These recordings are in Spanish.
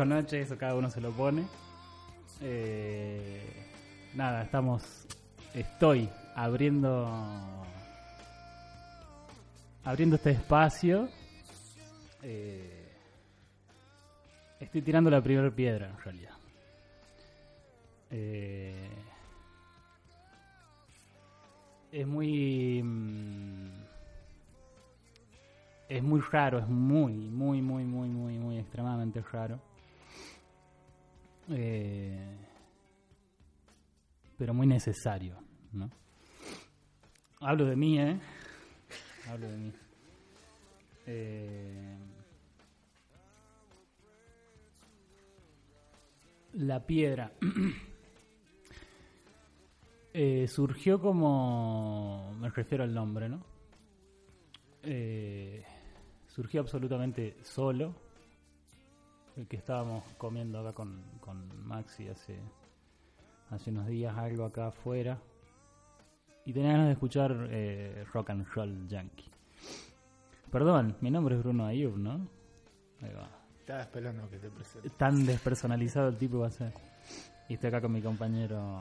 O noches, eso cada uno se lo pone. Eh, nada, estamos. Estoy abriendo. Abriendo este espacio. Eh, estoy tirando la primera piedra, en realidad. Eh, es muy. mm, Es muy raro, es muy, muy, muy, muy, muy, muy extremadamente raro. Eh, pero muy necesario, ¿no? Hablo de mí, ¿eh? Hablo de mí. Eh, la piedra Eh, surgió como. Me refiero al nombre, ¿no? Eh, surgió absolutamente solo. El que estábamos comiendo acá con, con Maxi hace, hace unos días, algo acá afuera. Y tenía ganas de escuchar eh, rock and roll yankee. Perdón, mi nombre es Bruno Ayub, ¿no? Ahí va. Estaba esperando que te presente. Tan despersonalizado el tipo va a ser. Y estoy acá con mi compañero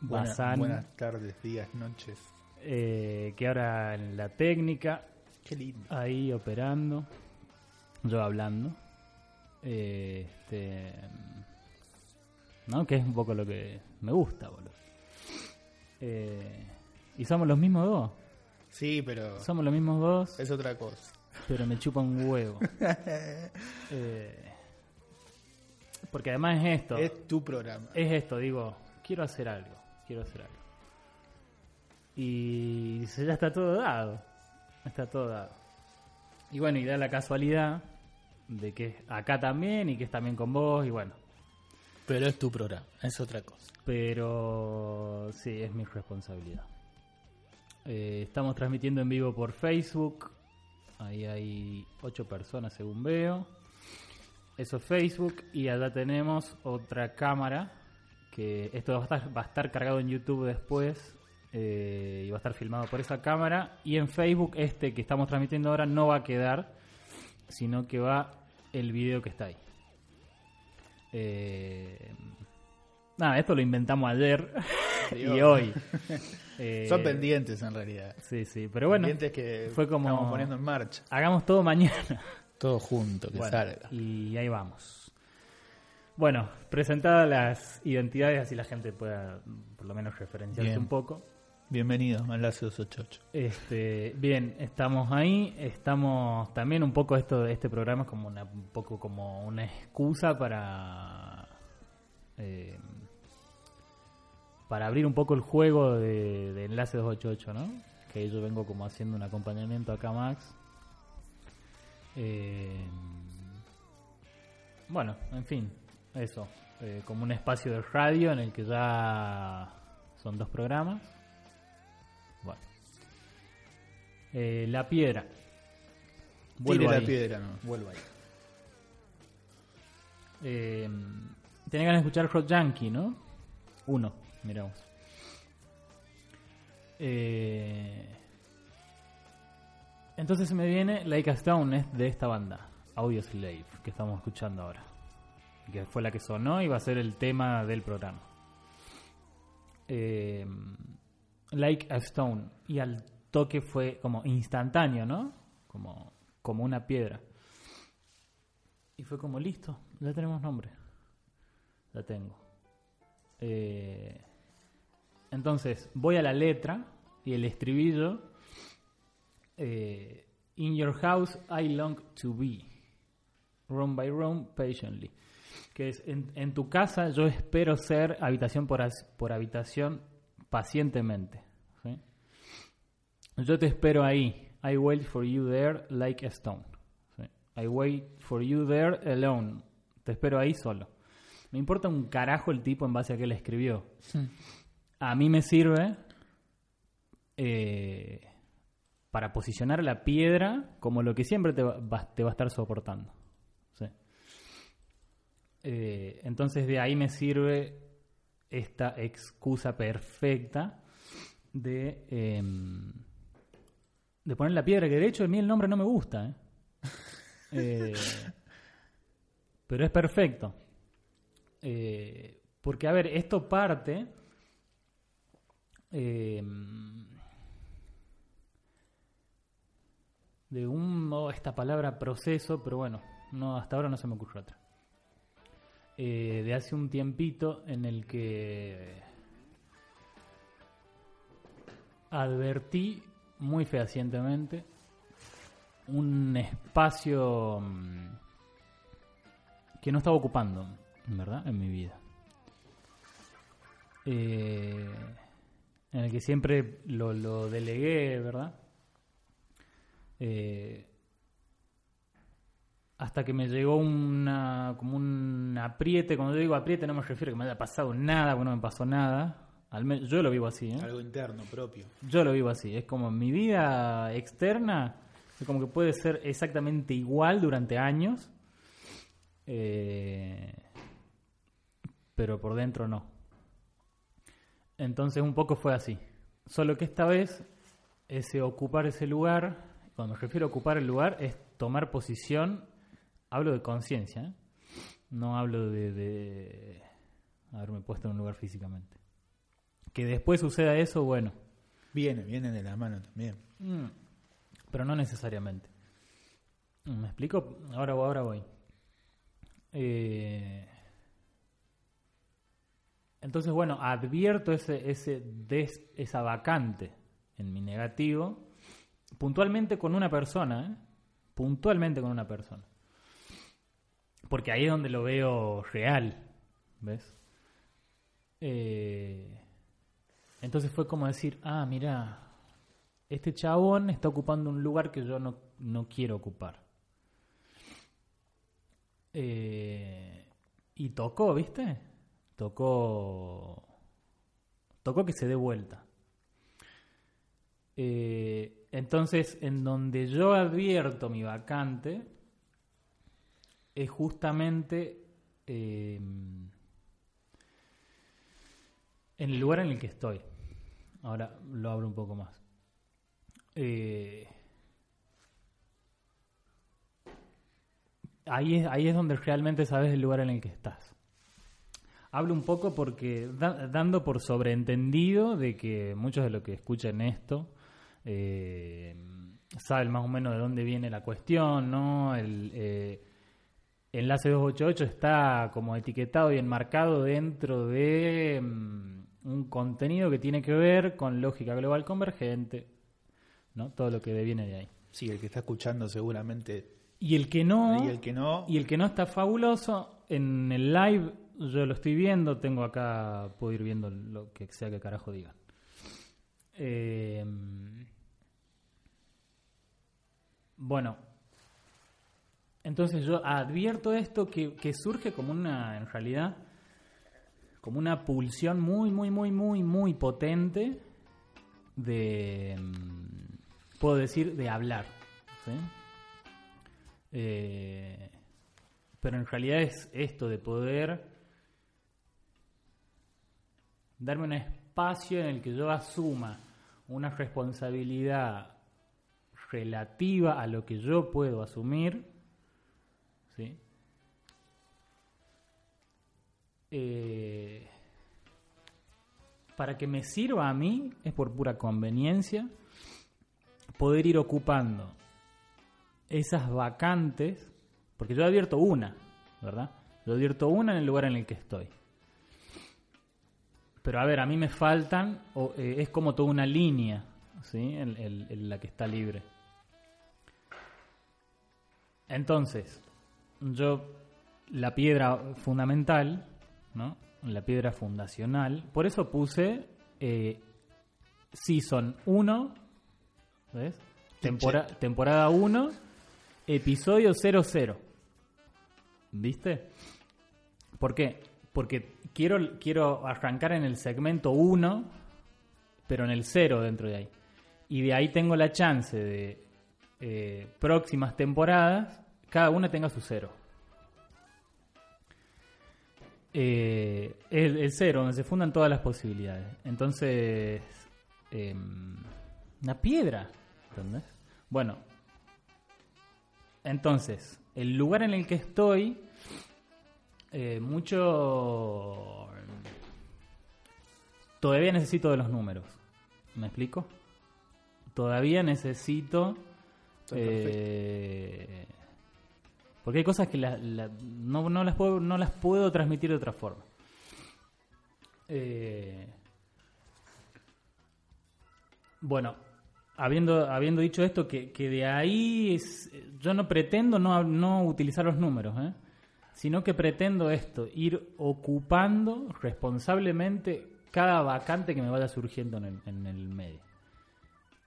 Buena- Bazán, buenas tardes, días, noches. eh, que ahora en la técnica, Qué lindo. ahí operando, yo hablando. Eh, este, ¿No? Que es un poco lo que me gusta, boludo. Eh, y somos los mismos dos. Sí, pero Somos los mismos dos, es otra cosa. pero me chupa un huevo. Eh, porque además es esto. Es tu programa. es esto, digo, quiero hacer algo, quiero hacer algo. Y ya está todo dado, está todo dado. Y bueno, y da la casualidad de que es acá también y que es también con vos y bueno. Pero es tu programa, es otra cosa. Pero sí, es mi responsabilidad. Eh, estamos transmitiendo en vivo por Facebook. Ahí hay ocho personas según veo. Eso es Facebook. Y allá tenemos otra cámara. Que esto va a estar, cargado en YouTube después. eh, y va a estar filmado por esa cámara. Y en Facebook este que estamos transmitiendo ahora no va a quedar. Sino que va el video que está ahí. Eh, nada, esto lo inventamos ayer y hoy. Eh, Son pendientes en realidad. Sí, sí, pero bueno, pendientes que fue como- estamos poniendo en marcha. hagamos todo mañana. Todo junto, que Bueno, salga. y ahí vamos. Bueno, presentadas las identidades, así la gente pueda por lo menos referenciarse Bien. un poco. Bienvenido a Enlace 288. Este, bien, estamos ahí, estamos también un poco esto de este programa es como una, un poco como una excusa para eh, para abrir un poco el juego de, de Enlace 288, ¿no? Que yo vengo como haciendo un acompañamiento acá Max. Eh, bueno, en fin, eso, eh, como un espacio de radio en el que ya son dos programas. Bueno. Eh, la piedra. Vuelvo Tire la piedra, no. Vuelvo ahí. Eh, tenés ganas de escuchar Rock Yankee, ¿no? Uno, miramos. Eh, entonces me viene Like a Stone es de esta banda, Audio Slave, que estamos escuchando ahora. Que fue la que sonó y va a ser el tema del programa. Eh, like a Stone. Y al toque fue como instantáneo, ¿no? Como, como una piedra. Y fue como listo, ya tenemos nombre. La tengo. Eh, entonces, voy a la letra y el estribillo. eh, In your house I long to be. Room by room, patiently. Que es, en, en tu casa yo espero ser habitación por, por habitación pacientemente. ¿sí? Yo te espero ahí. I wait for you there like a stone. ¿sí? I wait for you there alone. Te espero ahí solo. Me importa un carajo el tipo en base a que le escribió. A mí me sirve eh, para posicionar la piedra como lo que siempre te va, va- te va a estar soportando. ¿sí? Eh, entonces de ahí me sirve esta excusa perfecta de, em, de poner la piedra, que de hecho a mí el nombre no me gusta. ¿eh? Eh, pero es perfecto. Eh, porque, a ver, esto parte eh, de un, oh, esta palabra proceso, pero bueno, no hasta ahora no se me ocurre otra. Eh, de hace un tiempito en el que advertí muy fehacientemente un espacio mm, que no estaba ocupando, ¿verdad? En mi vida. Eh, en el que siempre lo, lo delegué, ¿verdad? Eh, hasta que me llegó una como un apriete. Cuando yo digo apriete no me refiero a que me haya pasado nada, bueno, no me pasó nada. Al menos yo lo vivo así, ¿eh? Algo interno, propio. Yo lo vivo así. Es como mi vida externa, es como que puede ser exactamente igual durante años, eh, pero por dentro no. Entonces un poco fue así. Solo que esta vez ese ocupar ese lugar, cuando me refiero a ocupar el lugar, es tomar posición, hablo de conciencia, ¿eh? no hablo de, de haberme puesto en un lugar físicamente. Que después suceda eso, bueno, Viene, viene de la mano también. Mm, pero no necesariamente. ¿Me explico? Ahora, ahora voy. Eh, entonces, bueno, advierto ese, ese des- esa vacante en mi negativo, puntualmente con una persona, ¿eh? puntualmente con una persona. Porque ahí es donde lo veo real, ¿ves? Eh, entonces fue como decir, ah, mira, este chabón está ocupando un lugar que yo no, no quiero ocupar. Eh, y tocó, ¿viste? Tocó. Tocó que se dé vuelta. Eh, entonces, en donde yo advierto mi vacante, es justamente eh, en el lugar en el que estoy. Ahora lo abro un poco más. Eh, ahí, es, ahí es donde realmente sabes el lugar en el que estás. Hablo un poco porque da- dando por sobreentendido de que muchos de los que escuchen esto eh, saben más o menos de dónde viene la cuestión, ¿no? El enlace 288 está como etiquetado y enmarcado dentro de mm, un contenido que tiene que ver con lógica global convergente, ¿no? Todo lo que deviene de ahí. Sí, el que está escuchando seguramente. Y el que no, Y el que no, y el que no está fabuloso, en el live yo lo estoy viendo, tengo acá, puedo ir viendo lo que sea que carajo digan. Eh, bueno, entonces yo advierto esto que, surge como una, en realidad, como una pulsión muy, muy, muy, muy, muy potente de, mm, puedo decir, de hablar. Eh, pero en realidad es esto de poder darme un espacio en el que yo asuma una responsabilidad relativa a lo que yo puedo asumir, Eh, para que me sirva a mí, es por pura conveniencia, poder ir ocupando esas vacantes, porque yo advierto una, ¿verdad? Yo advierto una en el lugar en el que estoy. Pero a ver, a mí me faltan, o, eh, es como toda una línea, ¿sí? En, la que está libre. Entonces, yo, la piedra fundamental. La piedra fundacional, por eso puse eh, Season 1, ¿ves? Tempora- temporada 1, episodio 00. ¿Viste? ¿Por qué? Porque quiero, quiero arrancar en el segmento 1, pero en el 0 dentro de ahí. Y de ahí tengo la chance de eh, próximas temporadas, cada una tenga su 0. Eh, el, el 0, donde se fundan todas las posibilidades. Entonces, em, una piedra, ¿entendés? Bueno, entonces, el lugar en el que estoy Eh, mucho... Todavía necesito de los números. ¿Me explico? Todavía necesito... Eh, porque hay cosas que la- no, no las puedo, no las puedo transmitir de otra forma. Eh, bueno, habiendo, habiendo dicho esto, que, que de ahí yo no pretendo no, no utilizar los números, ¿eh? sino que pretendo esto, ir ocupando responsablemente cada vacante que me vaya surgiendo en el, en el medio.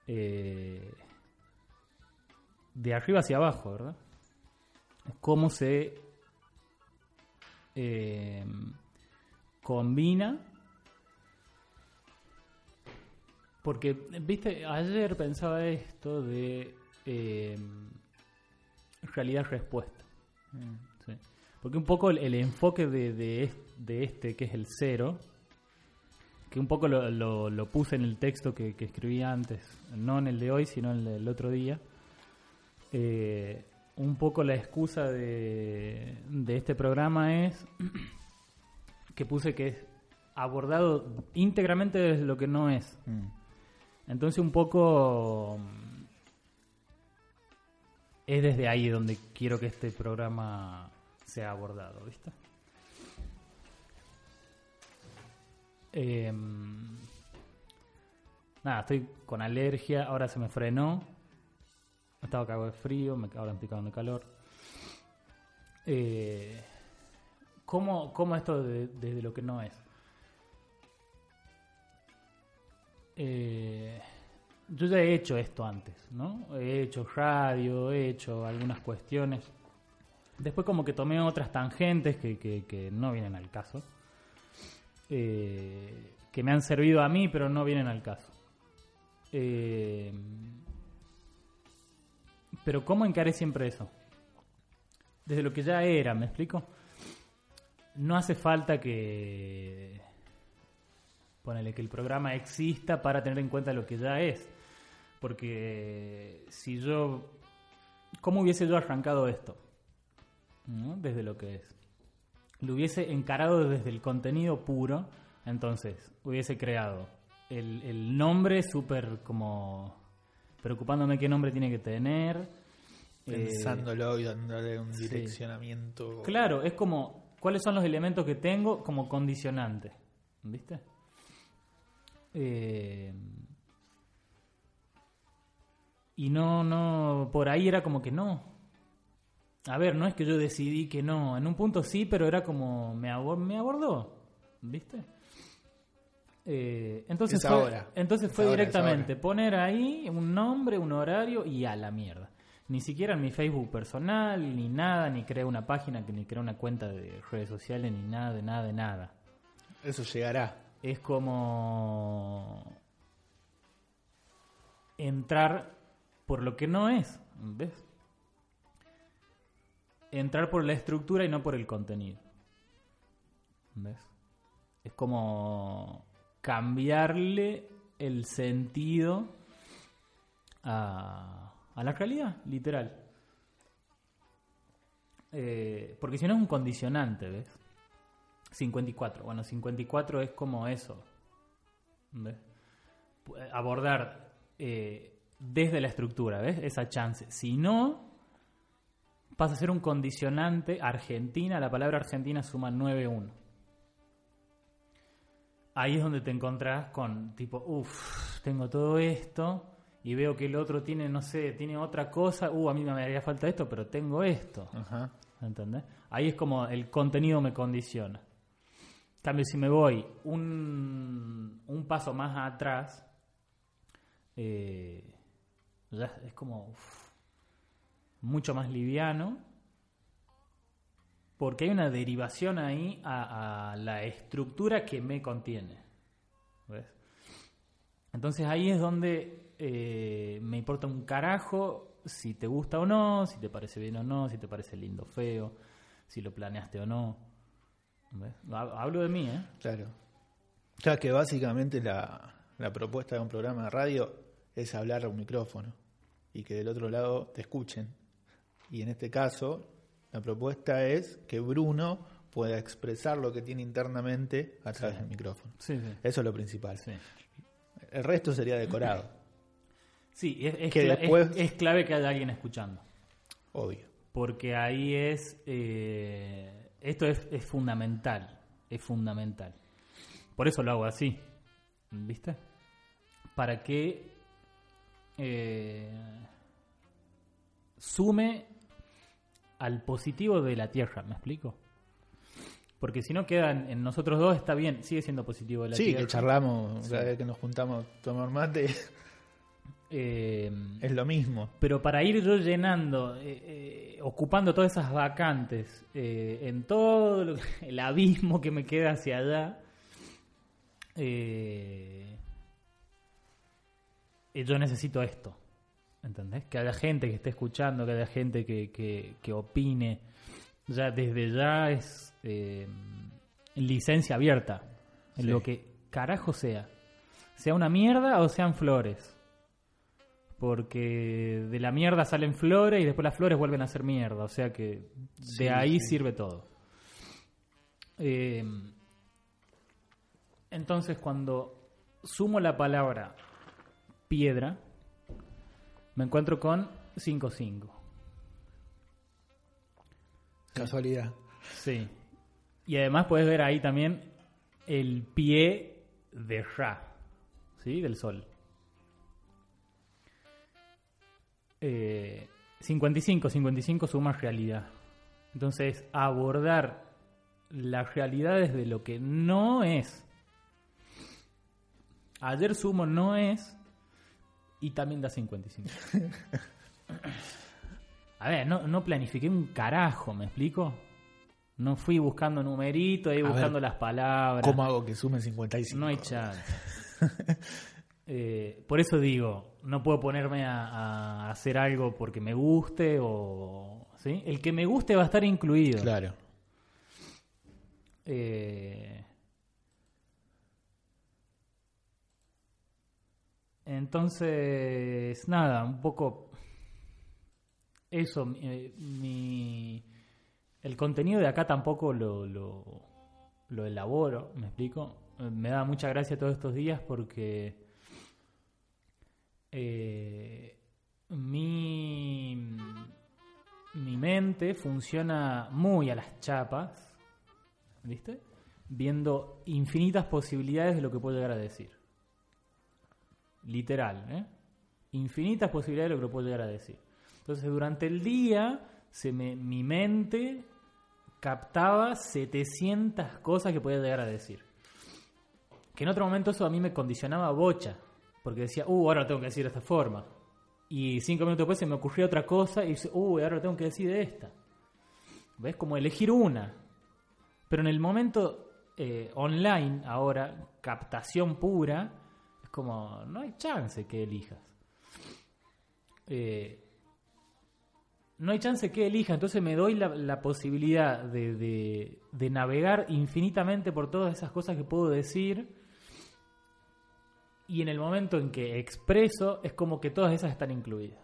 Eh, de arriba hacia abajo, ¿verdad? Cómo se eh, combina porque, viste, ayer pensaba esto de eh, realidad-respuesta. Sí. Porque un poco el, el enfoque de, de de este, que es el cero, que un poco lo, lo- lo puse en el texto que, que escribí antes, no en el de hoy, sino en el otro día, eh, un poco la excusa de, de este programa es que puse que es abordado íntegramente desde lo que no es. Mm. Entonces un poco mm, es desde ahí donde quiero que este programa sea abordado, ¿viste? Em, nada, estoy con alergia, ahora se me frenó. Estaba cagado de frío, me ahora estoy cagando de calor. Eh, ¿cómo, ¿Cómo esto de- desde lo que no es? Eh, yo ya he hecho esto antes, ¿no? He hecho radio, he hecho algunas cuestiones. Después como que tomé otras tangentes que, que- que no vienen al caso. Eh, que me han servido a mí, pero no vienen al caso. Eh, pero ¿cómo encaré siempre eso? Desde lo que ya era, ¿me explico? No hace falta que... Ponele que el programa exista para tener en cuenta lo que ya es. Porque si yo... ¿Cómo hubiese yo arrancado esto? Desde lo que es. Lo hubiese encarado desde el contenido puro. Entonces, hubiese creado el, el nombre súper como... Preocupándome qué nombre tiene que tener. eh, Pensándolo y dándole un sí. direccionamiento. Claro, es como cuáles son los elementos que tengo como condicionante. ¿Viste? Eh, y no, no, por ahí era como que no. A ver, no es que yo decidí que no. En un punto sí, pero era como me, abor- me abordó. ¿Viste? Eh, entonces Es fue, entonces directamente poner ahí un nombre, un horario y a la mierda. Ni siquiera en mi Facebook personal, ni nada, ni creé una página, ni creé una cuenta de redes sociales, ni nada, de nada, de nada. Eso llegará. Es como entrar por lo que no es, ¿ves? Entrar por la estructura y no por el contenido. ¿Ves? Es como cambiarle el sentido a, a la realidad, literal. Eh, porque si no es un condicionante, ¿ves? 54. Bueno, 54 es como eso. ¿Ves? Pu- Abordar eh, desde la estructura, ¿ves? Esa chance. Si no, pasa a ser un condicionante. Argentina, la palabra Argentina suma 9-1. Ahí es donde te encontrás con tipo, uff, tengo todo esto y veo que el otro tiene, no sé, tiene otra cosa, uh, a mí me haría falta esto, pero tengo esto. Ajá. ¿Entendés? Ahí es como el contenido me condiciona. En cambio, si me voy un, un paso más atrás, eh, ya es como uf, mucho más liviano, porque hay una derivación ahí a, la estructura que me contiene. ¿Ves? Entonces ahí es donde eh, me importa un carajo si te gusta o no, si te parece bien o no, si te parece lindo o feo, si lo planeaste o no. Hablo de mí, ¿eh? Claro. Ya que básicamente la, la propuesta de un programa de radio es hablar a un micrófono y que del otro lado te escuchen. Y en este caso, la propuesta es que Bruno pueda expresar lo que tiene internamente a través del micrófono. Sí, sí. Eso es lo principal. Sí, El resto sería decorado, Sí, es, es Que cla- después- es- es clave que haya alguien escuchando. obvio. Porque ahí es. eh, esto es, es fundamental. Es fundamental. Por eso lo hago así. ¿Viste? Para que. eh, sume al positivo de la Tierra. ¿Me explico? Porque si no queda en, nosotros dos, está bien, sigue siendo positivo de la Sí, Tierra. que charlamos, cada vez que nos juntamos tomar mate, Eh, es lo mismo. Pero para ir yo llenando, eh, eh, ocupando todas esas vacantes en todo lo el abismo que me queda hacia allá, yo necesito esto. ¿Entendés? Que haya gente que esté escuchando, que haya gente que, que, que opine. Ya desde ya es eh, licencia abierta. En Sí. lo que carajo sea. Sea una mierda o sean flores. Porque de la mierda salen flores y después las flores vuelven a ser mierda. O sea que Sí, de ahí sí. sirve todo. Eh, entonces cuando sumo la palabra piedra, me encuentro con 5-5. Casualidad. Sí. Y además puedes ver ahí también el pie de Ra, ¿sí? Del sol. Eh, 55, 55 suma realidad. Entonces, abordar la realidad desde lo que no es. Ayer sumo no es y también da 55. A ver, no, no planifiqué un carajo, ¿me explico? No fui buscando numeritos, ahí buscando ver, las palabras. ¿Cómo hago que sume 55? No hay chance. Eh, por eso digo, no puedo ponerme a, a hacer algo porque me guste o... ¿sí? El que me guste va a estar incluido. Claro. Eh, entonces, nada, un poco eso. eh, mi, el contenido de acá tampoco lo, lo, elaboro, ¿me explico? Eh, Me da mucha gracia todos estos días porque eh, mi, mi mente funciona muy a las chapas, ¿viste? Viendo infinitas posibilidades de lo que puedo llegar a decir. Literal, ¿eh? Infinitas posibilidades de lo que puedo llegar a decir. Entonces, durante el día, se me, mi mente captaba 700 cosas que podía llegar a decir. Que en otro momento eso a mí me condicionaba bocha. Porque decía, uh, ahora lo tengo que decir de esta forma. Y cinco minutos después se me ocurrió otra cosa y dice, uh, ahora lo tengo que decir de esta. ¿Ves? Como elegir una. Pero en el momento eh, online, ahora, captación pura, como, no hay chance que elijas. Eh, no hay chance que elija, entonces me doy la, la posibilidad de, de- de navegar infinitamente por todas esas cosas que puedo decir. Y en el momento en que expreso, es como que todas esas están incluidas.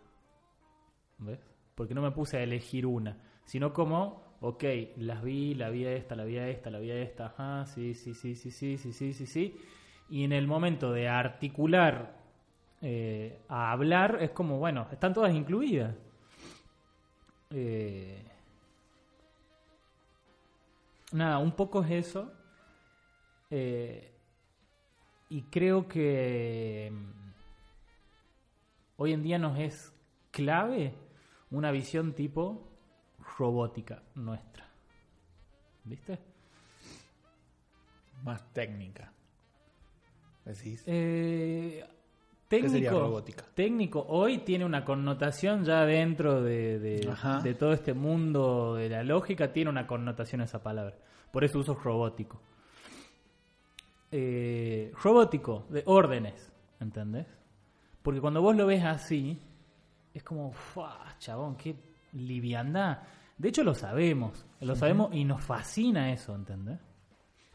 ¿Ves? Porque no me puse a elegir una, sino como, ok, las vi, la vi esta, la vi esta, la vi esta, ajá, sí, sí, sí, sí, sí, sí, sí, sí, sí. Y en el momento de articular eh, a hablar, es como, bueno, están todas incluidas. Eh, nada, un poco es eso. Eh, y creo que mm, hoy en día nos es clave una visión tipo robótica nuestra. ¿Viste? Más técnica. Decís. Eh, ¿Qué técnico, sería robótica? técnico hoy tiene una connotación ya dentro de, de- Ajá. de todo este mundo de la lógica, tiene una connotación esa palabra. Por eso uso robótico. Eh, robótico, de órdenes, ¿entendés? Porque cuando vos lo ves así, es como, ¡fua, chabón, qué liviandad! De hecho lo sabemos, lo sabemos y nos fascina eso, ¿entendés?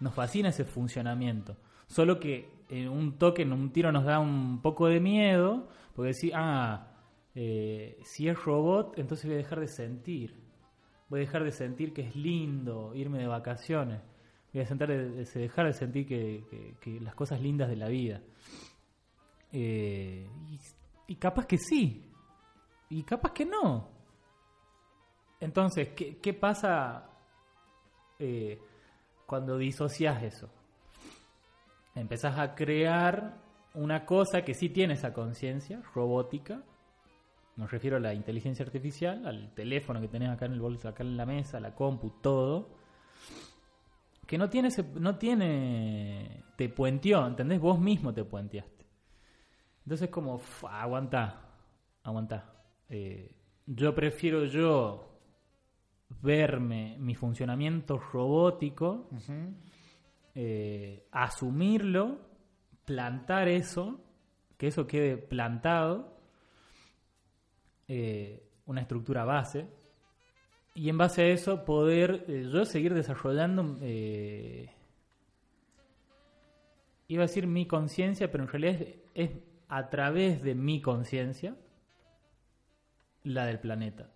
Nos fascina ese funcionamiento. Solo que un toque, un tiro nos da un poco de miedo, porque decir, ah, eh, si es robot, entonces voy a dejar de sentir. voy a dejar de sentir que es lindo irme de vacaciones, voy a sentar de- de- dejar de sentir que, las cosas lindas de la vida. Eh, y, y capaz que sí, y capaz que no. Entonces, ¿qué, qué pasa eh, cuando disocias eso? Empezás a crear una cosa que sí tiene esa conciencia robótica. Me refiero a la inteligencia artificial, al teléfono que tenés acá en el bolso, acá en la mesa, la compu, todo. Que no tiene, ese- no tiene, te puenteó, ¿entendés? Vos mismo te puenteaste. Entonces como, "Fu, aguantá, aguantá. Eh, yo prefiero yo verme mi funcionamiento robótico, eh, asumirlo, plantar eso, que eso quede plantado, eh, una estructura base, y en base a eso poder eh, yo seguir desarrollando, iba a decir mi conciencia, pero en realidad es, es a través de mi conciencia la del planeta.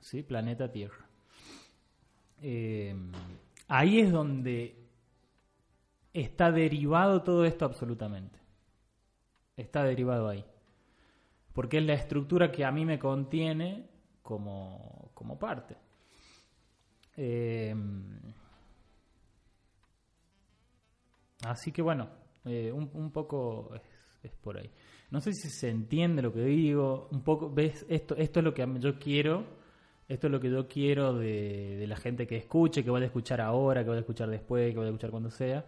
¿Sí? Planeta Tierra. Eh, ahí es donde está derivado todo esto absolutamente. Está derivado ahí. Porque es la estructura que a mí me contiene como, como parte. Eh, así que bueno, eh, un, un poco es, es por ahí. No sé si se entiende lo que digo. Un poco, ves, esto, esto es lo que yo quiero. Esto es lo que yo quiero de, de la gente que escuche, que vaya a escuchar ahora, que vaya a escuchar después, que vaya a escuchar cuando sea.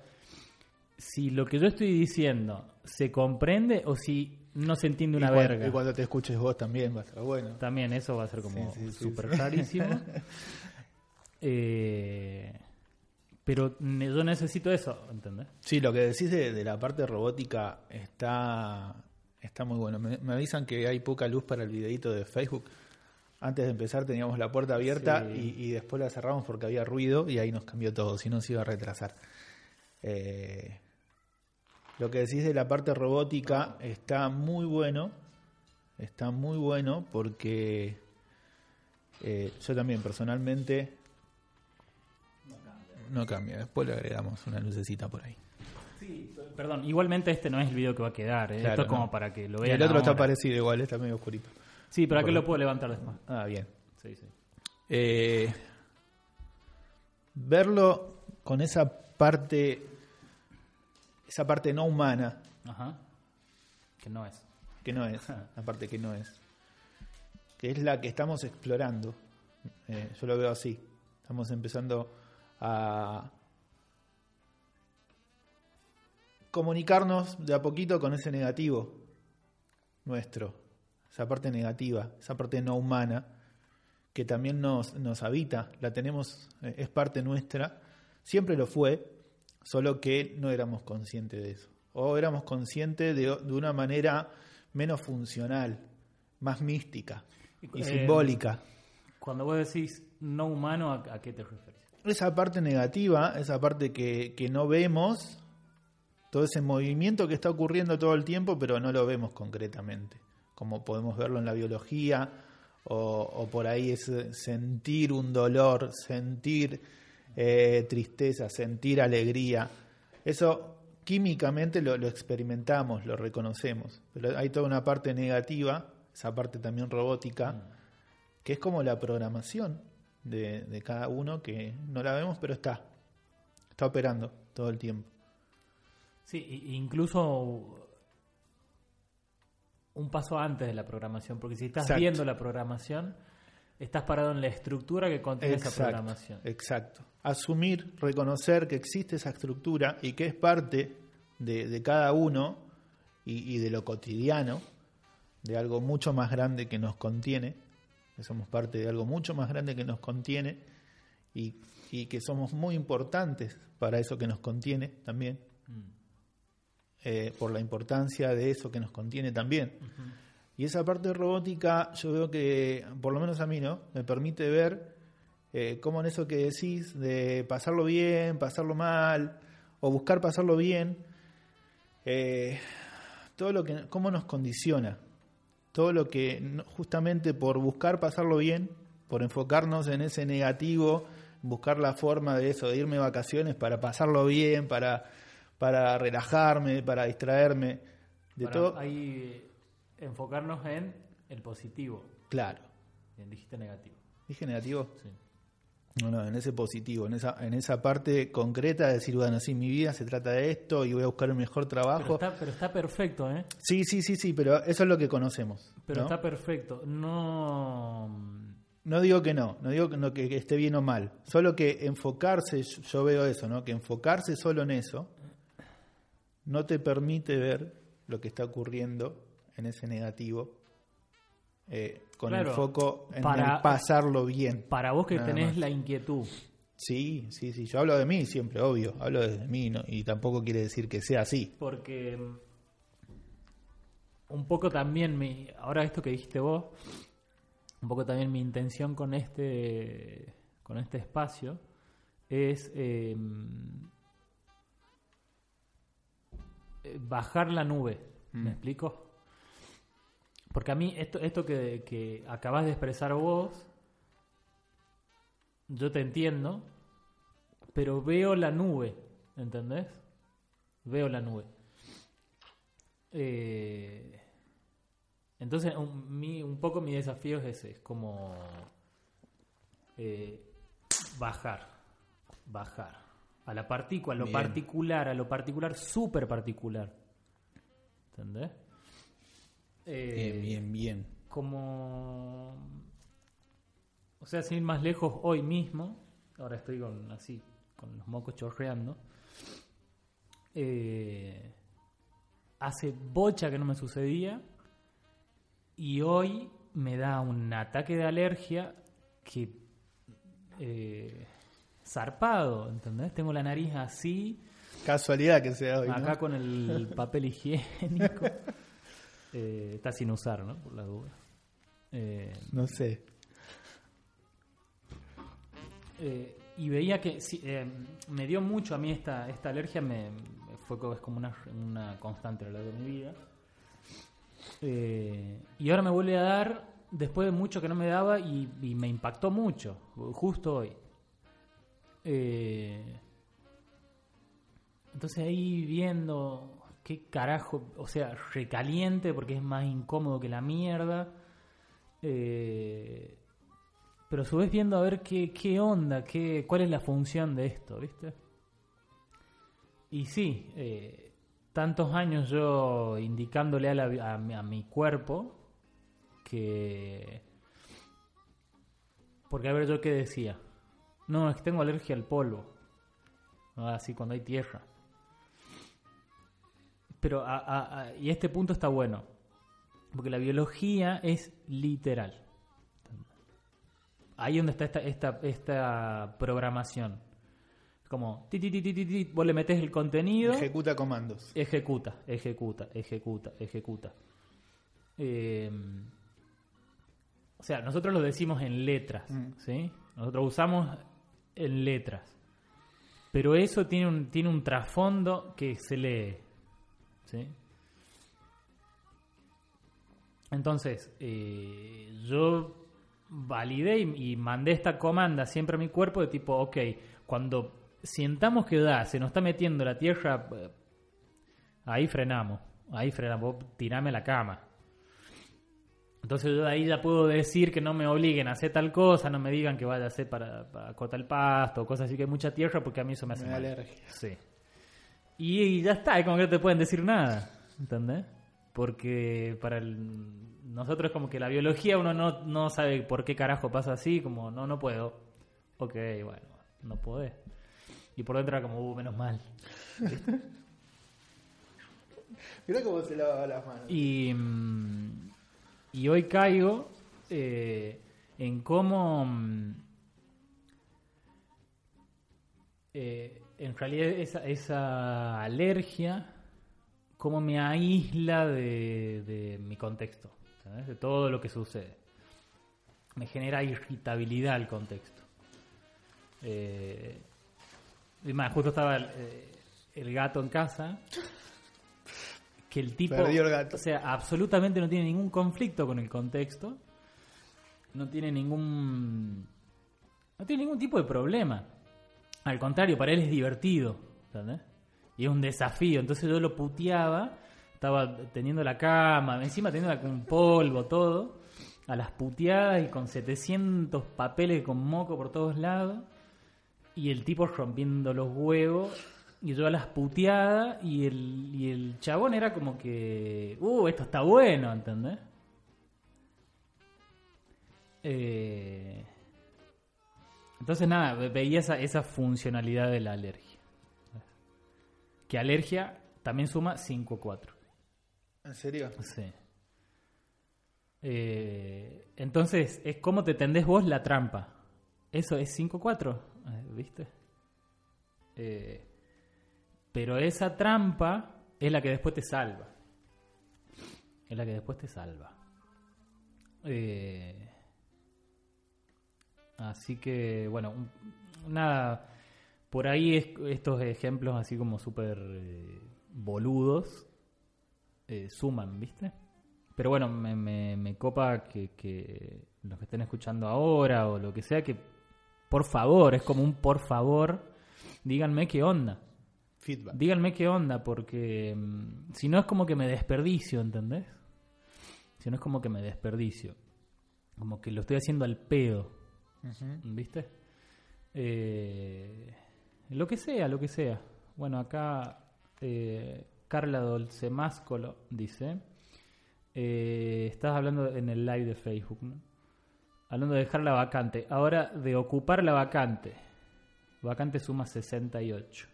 Si lo que yo estoy diciendo se comprende o si no se entiende una y, cuan- verga. y cuando te escuches vos también va a ser bueno. También eso va a ser como Sí, sí, sí, súper sí. rarísimo. Eh, pero yo necesito eso, ¿entendés? Sí, lo que decís de, de la parte robótica está, está muy bueno. Me, me avisan que hay poca luz para el videito de Facebook. Antes de empezar teníamos la puerta abierta Sí. y, y después la cerramos porque había ruido y ahí nos cambió todo, si no se iba a retrasar. Eh, lo que decís de la parte robótica está muy bueno, está muy bueno porque eh, yo también personalmente no cambia. Después le agregamos una lucecita por ahí. Perdón, igualmente este no es el video que va a quedar. ¿eh? Claro, Esto es como no. para que lo Y vean. el otro está parecido igual, está medio oscurito. Sí, pero Bueno. lo puedo levantar después. Ah, bien. Sí, sí. Eh, verlo con esa parte, esa parte no humana, Ajá. Que no es. que no es, la parte que no es, que es la que estamos explorando. Eh, yo lo veo así. Estamos empezando a comunicarnos de a poquito con ese negativo nuestro, esa parte negativa, esa parte no humana, que también nos, nos habita, la tenemos, eh, es parte nuestra, siempre lo fue, solo que no éramos conscientes de eso. O éramos conscientes de, de una manera menos funcional, más mística y Eh, simbólica. Cuando vos decís no humano, ¿a, a qué te refieres? Esa parte negativa, esa parte que, que no vemos, todo ese movimiento que está ocurriendo todo el tiempo, pero no lo vemos concretamente, como podemos verlo en la biología, o, o por ahí es eh, sentir un dolor, sentir eh, tristeza, sentir alegría. Eso químicamente lo, lo experimentamos, lo reconocemos, pero hay toda una parte negativa, esa parte también robótica, que es como la programación de, de cada uno, que no la vemos, pero está, está operando todo el tiempo. Sí, incluso un paso antes de la programación, porque si estás Exacto. viendo la programación, estás parado en la estructura que contiene esa programación. exacto. Asumir, reconocer que existe esa estructura y que es parte de, de cada uno y, y de lo cotidiano, de algo mucho más grande que nos contiene, que somos parte de algo mucho más grande que nos contiene y, y que somos muy importantes para eso que nos contiene también, eh, por la importancia de eso que nos contiene también. Y esa parte robótica, yo veo que, por lo menos a mí, ¿no? Me permite ver eh, cómo en eso que decís, de pasarlo bien, pasarlo mal, o buscar pasarlo bien, eh, todo lo que, cómo nos condiciona. Todo lo que, justamente por buscar pasarlo bien, por enfocarnos en ese negativo, buscar la forma de eso, de irme de vacaciones para pasarlo bien, para, para relajarme, para distraerme. De Para todo. ahí enfocarnos en el positivo. Claro. Bien, dijiste negativo. ¿Dije negativo? Sí. No, no, en ese positivo, en esa, en esa parte concreta de decir, bueno, sí, mi vida se trata de esto y voy a buscar un mejor Pero trabajo. está, pero está perfecto, ¿eh? Sí, sí, sí, sí, pero eso es lo que conocemos. Pero ¿no? está perfecto. No. No digo que no, no digo que, no- que- esté bien o mal, solo que enfocarse, yo veo eso, ¿no? Que enfocarse solo en eso no te permite ver lo que está ocurriendo en ese negativo eh, con Claro, el foco en para- el pasarlo bien. Para vos que tenés más. la inquietud. Sí, sí, sí, yo hablo de mí siempre, obvio, hablo de mí ¿no? y tampoco quiere decir que sea así. Porque mm, un poco también mi, ahora esto que dijiste vos, un poco también mi intención con este con este espacio es eh, eh, bajar la nube, ¿me Mm. explico? Porque a mí esto esto que, que acabas de expresar vos, yo te entiendo, pero veo la nube, ¿entendés? Veo la nube. Eh, entonces, un, mi- un poco mi desafío es ese, es como eh, bajar, bajar a la partícula, a lo Bien. particular, a lo particular, súper particular. ¿Entendés? Eh, Bien, bien, bien. como o sea sin ir más lejos hoy mismo ahora estoy con así con los mocos chorreando eh, hace bocha que no me sucedía y hoy me da un ataque de alergia que eh, zarpado ¿entendés? tengo la nariz así Casualidad que sea hoy, ¿no? acá con el papel higiénico Eh, está sin usar ¿no? por la duda Eh, No sé. Eh, y veía que sí, me dio mucho a mí esta, esta alergia, me, fue es como una, una constante a lo largo de mi vida. Y ahora me vuelve a dar después de mucho que no me daba y, y me impactó mucho, justo hoy. Eh, entonces ahí viendo qué carajo, o sea, recaliente porque es más incómodo que la mierda. Eh, pero a su vez viendo a ver qué, qué onda, qué, cuál es la función de esto, ¿viste? Y sí, eh, tantos años yo indicándole a, la- a a mi cuerpo que... Porque a ver, yo qué decía. No, es que tengo alergia al polvo. Así cuando hay tierra. Pero, a- a- a- y este punto está bueno. Porque la biología es literal. Ahí donde está esta, esta, esta programación. Como, ti, ti, ti, ti, ti, ti, vos le metes el contenido, Ejecuta comandos. ejecuta, ejecuta, ejecuta, ejecuta. Eh, o sea, nosotros lo decimos en letras, Mm. ¿sí? Nosotros usamos en letras. Pero eso tiene un, tiene un trasfondo que se lee, ¿sí? Entonces, eh, yo validé y, mandé esta comanda siempre a mi cuerpo de tipo, ok, cuando sientamos que se nos está metiendo la tierra, eh, ahí frenamos, ahí frenamos, tirame la cama. Entonces yo de ahí ya puedo decir que no me obliguen a hacer tal cosa, no me digan que vaya a hacer para, para cortar el pasto, cosas así que hay mucha tierra porque a mí eso me hace Me da mal. alergia. Sí. Y, y ya está, es como que no te pueden decir nada, ¿entendés? Porque para el- nosotros es como que la biología uno no, no sabe por qué carajo pasa así, como no, no puedo. Ok, bueno, no podés. Y por dentro era como, uh, menos mal. Mirá cómo se lava las manos. Y, mm, y hoy caigo eh, en cómo mm, eh, en realidad esa, esa alergia, cómo me aísla de, mi contexto, ¿sabes? de todo lo que sucede. Me genera irritabilidad el contexto. Eh, justo estaba eh, el gato en casa. Que el tipo. Perdió el gato. O sea, absolutamente no tiene ningún conflicto con el contexto. no tiene ningún no tiene ningún tipo de problema. Al contrario, para él es divertido, ¿entendés? Y es un desafío. Entonces yo lo puteaba, estaba teniendo la cama, encima teniendo con polvo, todo, a las puteadas y con 700 papeles con moco por todos lados. Y el tipo rompiendo los huevos y yo a las puteadas y el, y el chabón era como que, uh, esto está bueno, ¿entendés? Eh, entonces nada, veía esa, esa funcionalidad de la alergia. Que alergia también suma 5-4. ¿En serio? Sí. Eh, entonces, es como te tendés vos la trampa. Eso es 5-4, eh, ¿viste? Eh, pero esa trampa es la que después te salva. Es la que después te salva. Eh, así que, bueno, nada. Por ahí es- estos ejemplos así como súper eh, boludos eh, suman, ¿viste? Pero bueno, me copa que, que los que estén escuchando ahora o lo que sea, que por favor, es como un por favor, díganme qué onda. Feedback. Díganme qué onda, porque mm, si no es como que me desperdicio, ¿entendés? Si no es como que me desperdicio. Como que lo estoy haciendo al pedo. ¿viste? Eh, lo que sea, lo que sea. Bueno, acá eh, Carla Dolcemáscolo dice, eh, estás hablando en el live de Facebook, ¿no? Hablando de dejar la vacante. Ahora, de ocupar la vacante. Vacante suma 68.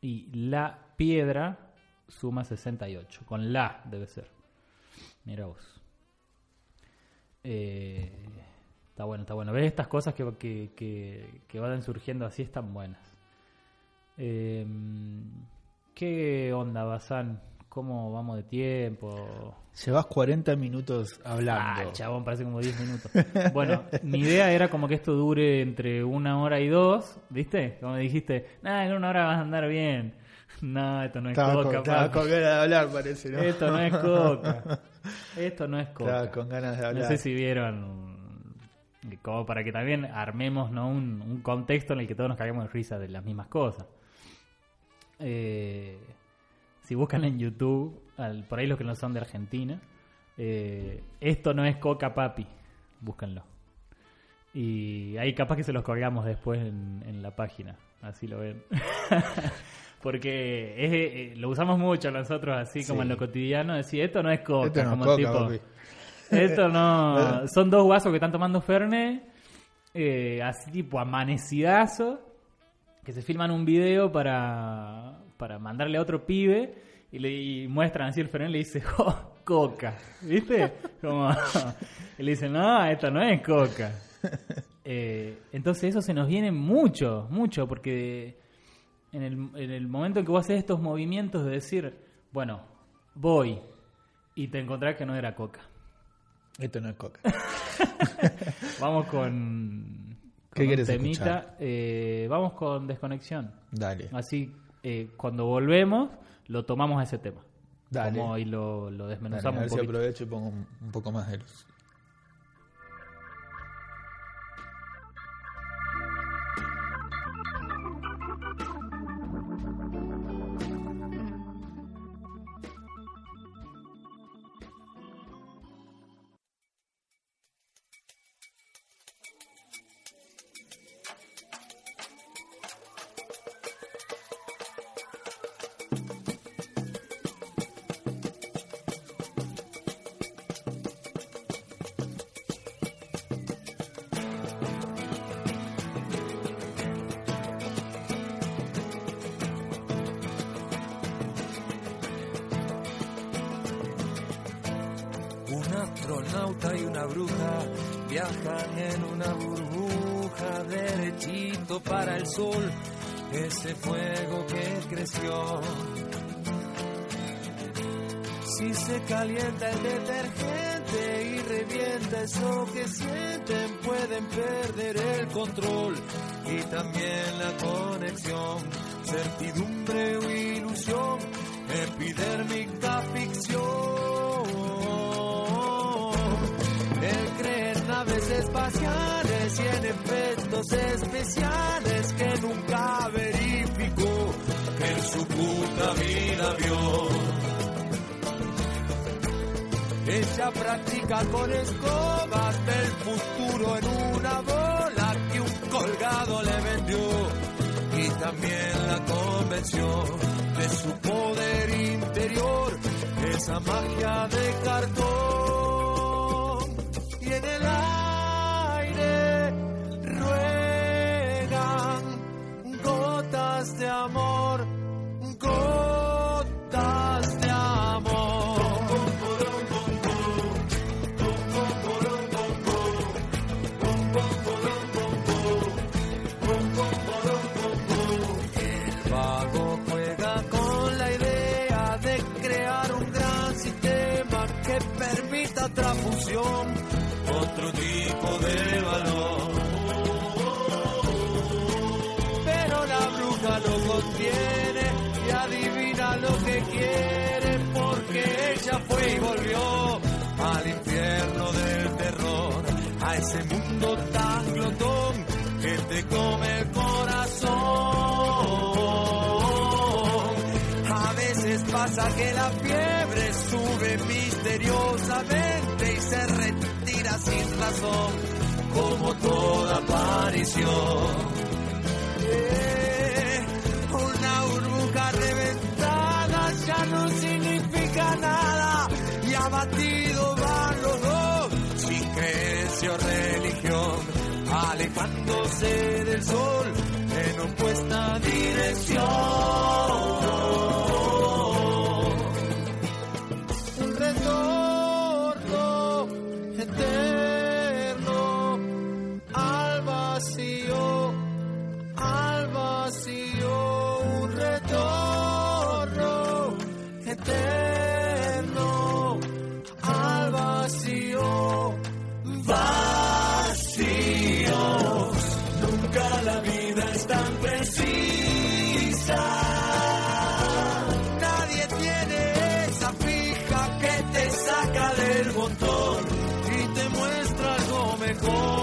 Y la piedra suma 68. Con la debe ser. Mira vos. Eh, está bueno, está bueno. ¿Ves estas cosas que, que, que, que van surgiendo así? Están buenas. Eh, ¿Qué onda, Bazán? ¿Cómo vamos de tiempo? Llevas 40 minutos hablando. Ah, chabón, parece como 10 minutos. Bueno, mi idea era como que esto dure entre una hora y dos, ¿viste? Como dijiste, nada, en una hora vas a andar bien. No, esto no es estaba, con, coca, estaba papi. con ganas de hablar, parece, ¿no? Esto no es coca. Esto no es coca. Estaba con ganas de hablar. No sé si vieron, como para que también armemos ¿no? un, un contexto en el que todos nos caguemos de risa de las mismas cosas. Eh, si buscan en YouTube, al- por ahí los que no son de Argentina, eh, esto no es coca papi, búscanlo. Y ahí capaz que se los colgamos después en, en la página, así lo ven. Porque es, eh, lo usamos mucho nosotros así como Sí. en lo cotidiano, decir esto no es coca, Esto no como coca, tipo, papi. esto no. Son dos guasos que están tomando Fernet. eh, así tipo amanecidazo. Que se filman un video para, para mandarle a otro pibe. Y le y muestran así el Fernet y le dice, "Oh, coca. ¿Viste? Como. y le dicen, no, esto no es coca. Eh, entonces eso se nos viene mucho, mucho. Porque en el, en el momento en que vos haces estos movimientos de decir, bueno, voy. Y te encontrás que no era coca. Esto no es coca. Vamos con. ¿Qué con quieres temita. escuchar? Eh, vamos con desconexión. Dale. Así, eh, cuando volvemos, lo tomamos a ese tema. Dale. Como y lo, lo Dale, desmenuzamos a ver un si aprovecho y pongo un, un poco más de luz. Para el sol, ese fuego que creció. Si se calienta el detergente y revienta eso que sienten, pueden perder el control y también la conexión, certidumbre o ilusión, epidérmica ficción. Naves y en efectos especiales que nunca verificó en su puta vida vio. Ella practica con escobas del futuro en una bola que un colgado le vendió y también la convenció de su poder interior, esa magia de cartón y en el aire gotas de amor, gotas de amor. El vago juega con la idea de crear un gran sistema que permita transfusión, otro tipo de valor. Mundo tan glotón que te come el corazón. A veces pasa que la fiebre sube misteriosamente y se retira sin razón, como toda aparición. Alejándose del sol en opuesta dirección. Mejor.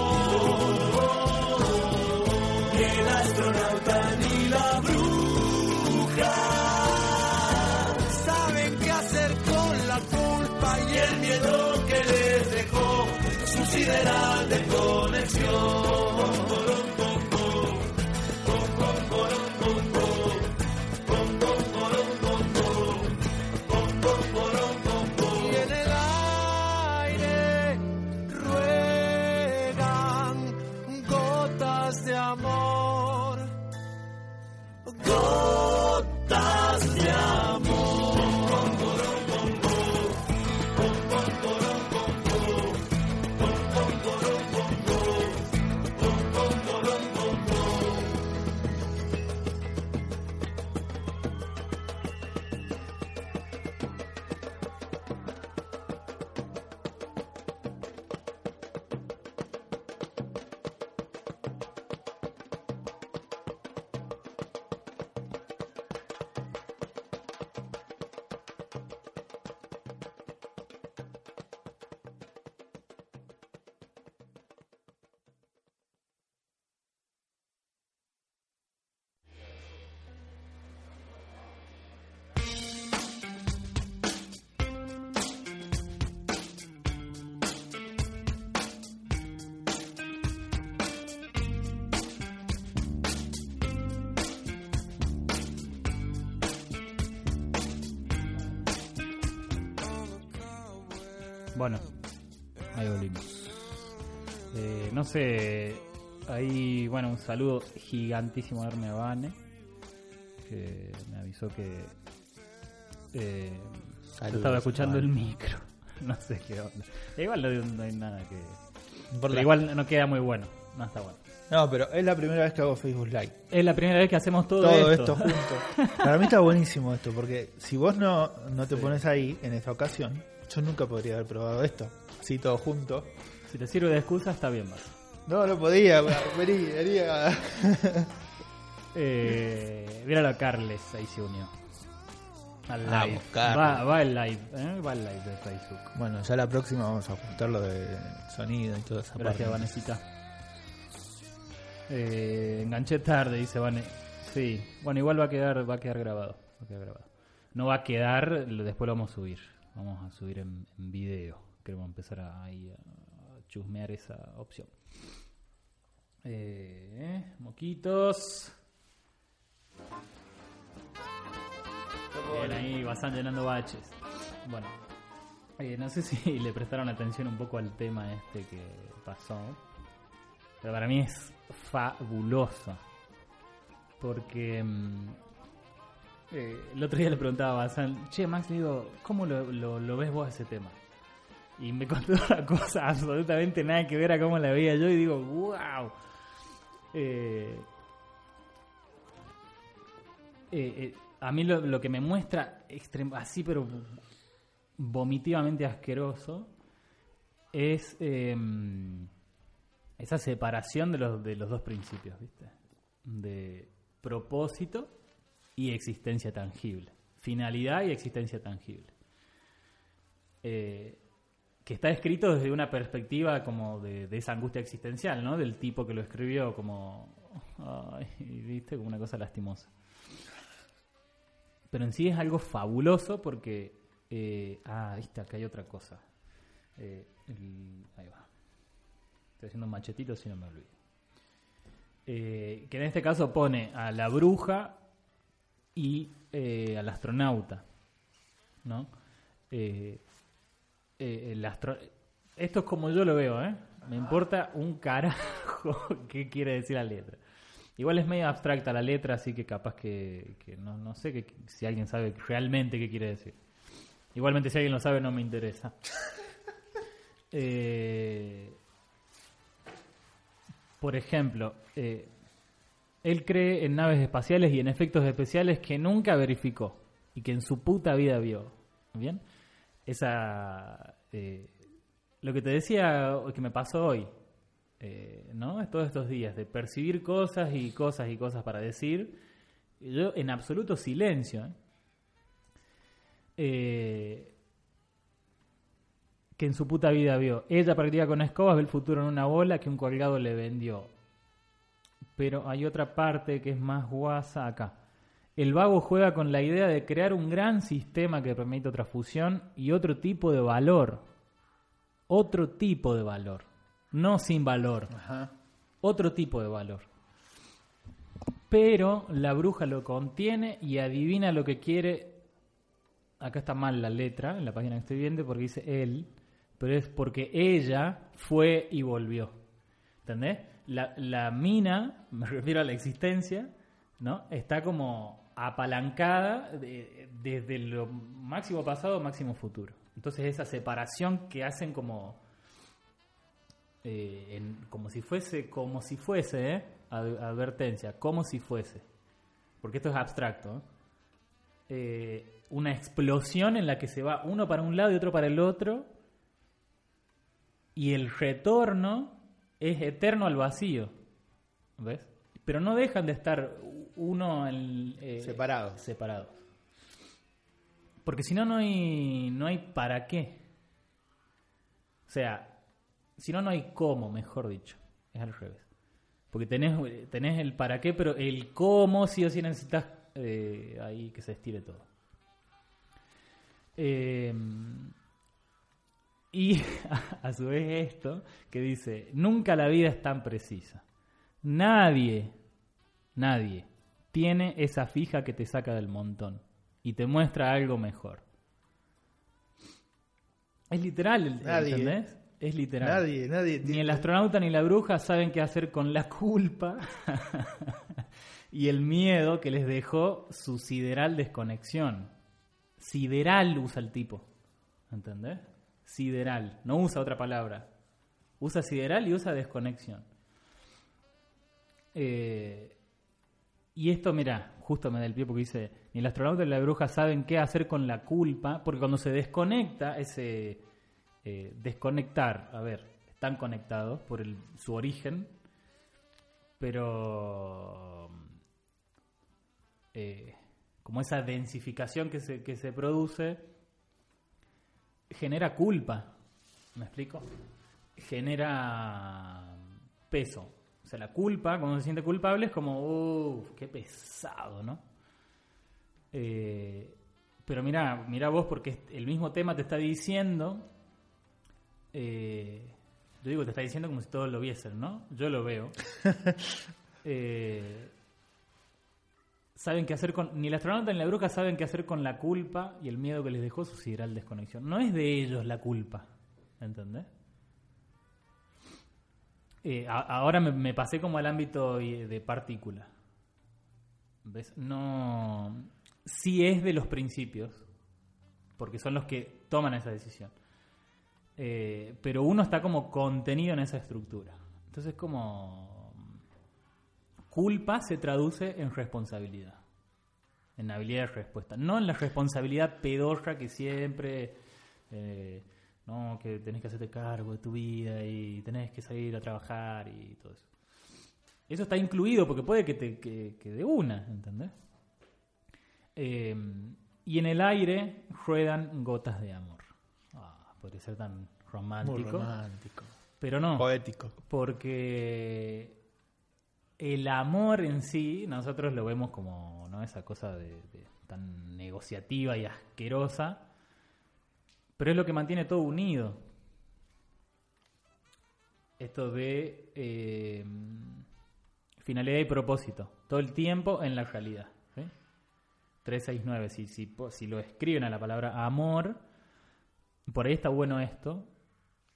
No sé, ahí, bueno, un saludo gigantísimo a Erne Vane, que me avisó que eh, Saludos, estaba escuchando Vane. el micro. No sé qué onda. Igual no, no hay nada que... Por pero la- igual no queda muy bueno, no está bueno. No, pero es la primera vez que hago Facebook Live. Es la primera vez que hacemos todo, Todo esto. esto junto. Para mí está buenísimo esto, porque si vos no, no te pones ahí en esta ocasión, yo nunca podría haber probado esto. Así todo junto. Si te sirve de excusa, está bien, más. No, no podía. Vení, vení a- Eh, míralo a Carles, ahí se unió. Al live. Vamos. Va, va el live, ¿eh? va el live de Facebook. Bueno, ya la próxima vamos a juntar lo de sonido y toda esa Gracias, parte. Vanesita. Eh, enganché tarde, dice Vane. Sí, bueno, igual va a quedar, va a quedar grabado. Va a quedar grabado. No va a quedar, lo- después lo vamos a subir. Vamos a subir en, en video. Queremos empezar a, ahí a chusmear esa opción. Eh, moquitos. Bien, ahí van llenando baches. Bueno, eh, no sé si le prestaron atención un poco al tema este que pasó. Pero para mí es fabuloso. Porque mm, eh, el otro día le preguntaba a Bazán, che, Max, le digo, ¿cómo lo, lo- lo ves vos ese tema? Y me contó una cosa absolutamente nada que ver a cómo la veía yo y digo, wow. Eh, eh, eh, a mí lo, que me muestra así, pero vomitivamente asqueroso, es em, esa separación de los, de los dos principios, ¿viste? De propósito y existencia tangible. Finalidad y existencia tangible. Eh, que está escrito desde una perspectiva como de, esa angustia existencial, ¿no? Del tipo que lo escribió como... Ay, ¿viste? Como una cosa lastimosa. Pero en sí es algo fabuloso porque... eh, ah, viste, acá hay otra cosa. Eh, ahí va. Estoy haciendo un machetito si no me olvido. Eh, que en este caso pone a la bruja y al astronauta. ¿No? Eh, el astro... Esto es como yo lo veo, ¿eh? Me importa un carajo qué quiere decir la letra. Igual es medio abstracta la letra, así que capaz que, que no, no sé que, si alguien sabe realmente qué quiere decir. Igualmente si alguien lo sabe no me interesa. Eh, por ejemplo, eh, él cree en naves espaciales y en efectos especiales que nunca verificó y que en su puta vida vio. ¿Bien? Esa. eh, lo que te decía que me pasó hoy, eh, ¿no? Todos estos días de percibir cosas y cosas y cosas para decir. Yo en absoluto silencio. ¿eh? Que en su puta vida vio. Ella practica con escobas, ve el futuro en una bola que un colgado le vendió. Pero hay otra parte que es más guasa acá. El vago juega con la idea de crear un gran sistema que permite otra fusión y otro tipo de valor. Otro tipo de valor. No sin valor. Ajá. Otro tipo de valor. Pero la bruja lo contiene y adivina lo que quiere. Acá está mal la letra en la página que estoy viendo porque dice él, pero es porque ella fue y volvió. ¿Entendés? La, la mina, me refiero a la existencia, ¿no? Está como apalancada de- desde lo máximo pasado máximo futuro. Entonces esa separación que hacen como eh, como si fuese, como si fuese, ¿eh? Ad- advertencia, como si fuese, porque esto es abstracto, ¿eh? Eh, una explosión en la que se va uno para un lado y otro para el otro, y el retorno es eterno al vacío, ¿ves? Pero no dejan de estar uno en, eh, Separados. separados. Porque si no, no hay, no hay para qué. O sea, si no, no hay cómo, mejor dicho. Es al revés. Porque tenés, tenés el para qué, pero el cómo sí o sí necesitas eh, ahí que se estire todo. Eh, y a su vez esto que dice, nunca la vida es tan precisa. Nadie, nadie tiene esa fija que te saca del montón y te muestra algo mejor. Es literal, Nadie. ¿entendés? Es literal. Nadie, nadie Ni el astronauta ni la bruja saben qué hacer con la culpa y el miedo que les dejó su sideral desconexión. Sideral usa el tipo. ¿Entendés? Sideral. No usa otra palabra. Usa sideral y usa desconexión. Eh, y esto, mira, justo me da el pie porque dice, ni el astronauta ni la bruja saben qué hacer con la culpa, porque cuando se desconecta, ese eh, desconectar, a ver, están conectados por el- su origen, pero eh, como esa densificación que se, que se produce genera culpa, ¿me explico? Genera peso, O sea, la culpa, cuando se siente culpable, es como, uff, qué pesado, ¿no? Eh, pero mira, mira vos, porque el mismo tema te está diciendo. eh, yo digo, te está diciendo como si todos lo viesen, ¿no? Yo lo veo. Eh, saben qué hacer con. Ni el astronauta ni la bruja saben qué hacer con la culpa y el miedo que les dejó su sideral desconexión. No es de ellos la culpa. ¿Entendés? Eh, ahora me, pasé como al ámbito de partícula. ¿Ves? No. Sí es de los principios. Porque son los que toman esa decisión. Eh, pero uno está como contenido en esa estructura. Entonces, como. Culpa se traduce en responsabilidad. En habilidad de respuesta. No en la responsabilidad pedorra que siempre. eh, no, que tenés que hacerte cargo de tu vida y tenés que salir a trabajar y todo eso. Eso está incluido porque puede que te que, que de una, ¿entendés? Eh, y en el aire ruedan gotas de amor. Ah, podría ser tan Muy romántico. romántico. Pero no. Poético. Porque el amor en sí, nosotros lo vemos como ¿no? esa cosa de, de tan negociativa y asquerosa, pero es lo que mantiene todo unido. Esto de eh, finalidad y propósito, todo el tiempo en la realidad. ¿sí? 369, si, si, si lo escriben a la palabra amor, por ahí está bueno esto,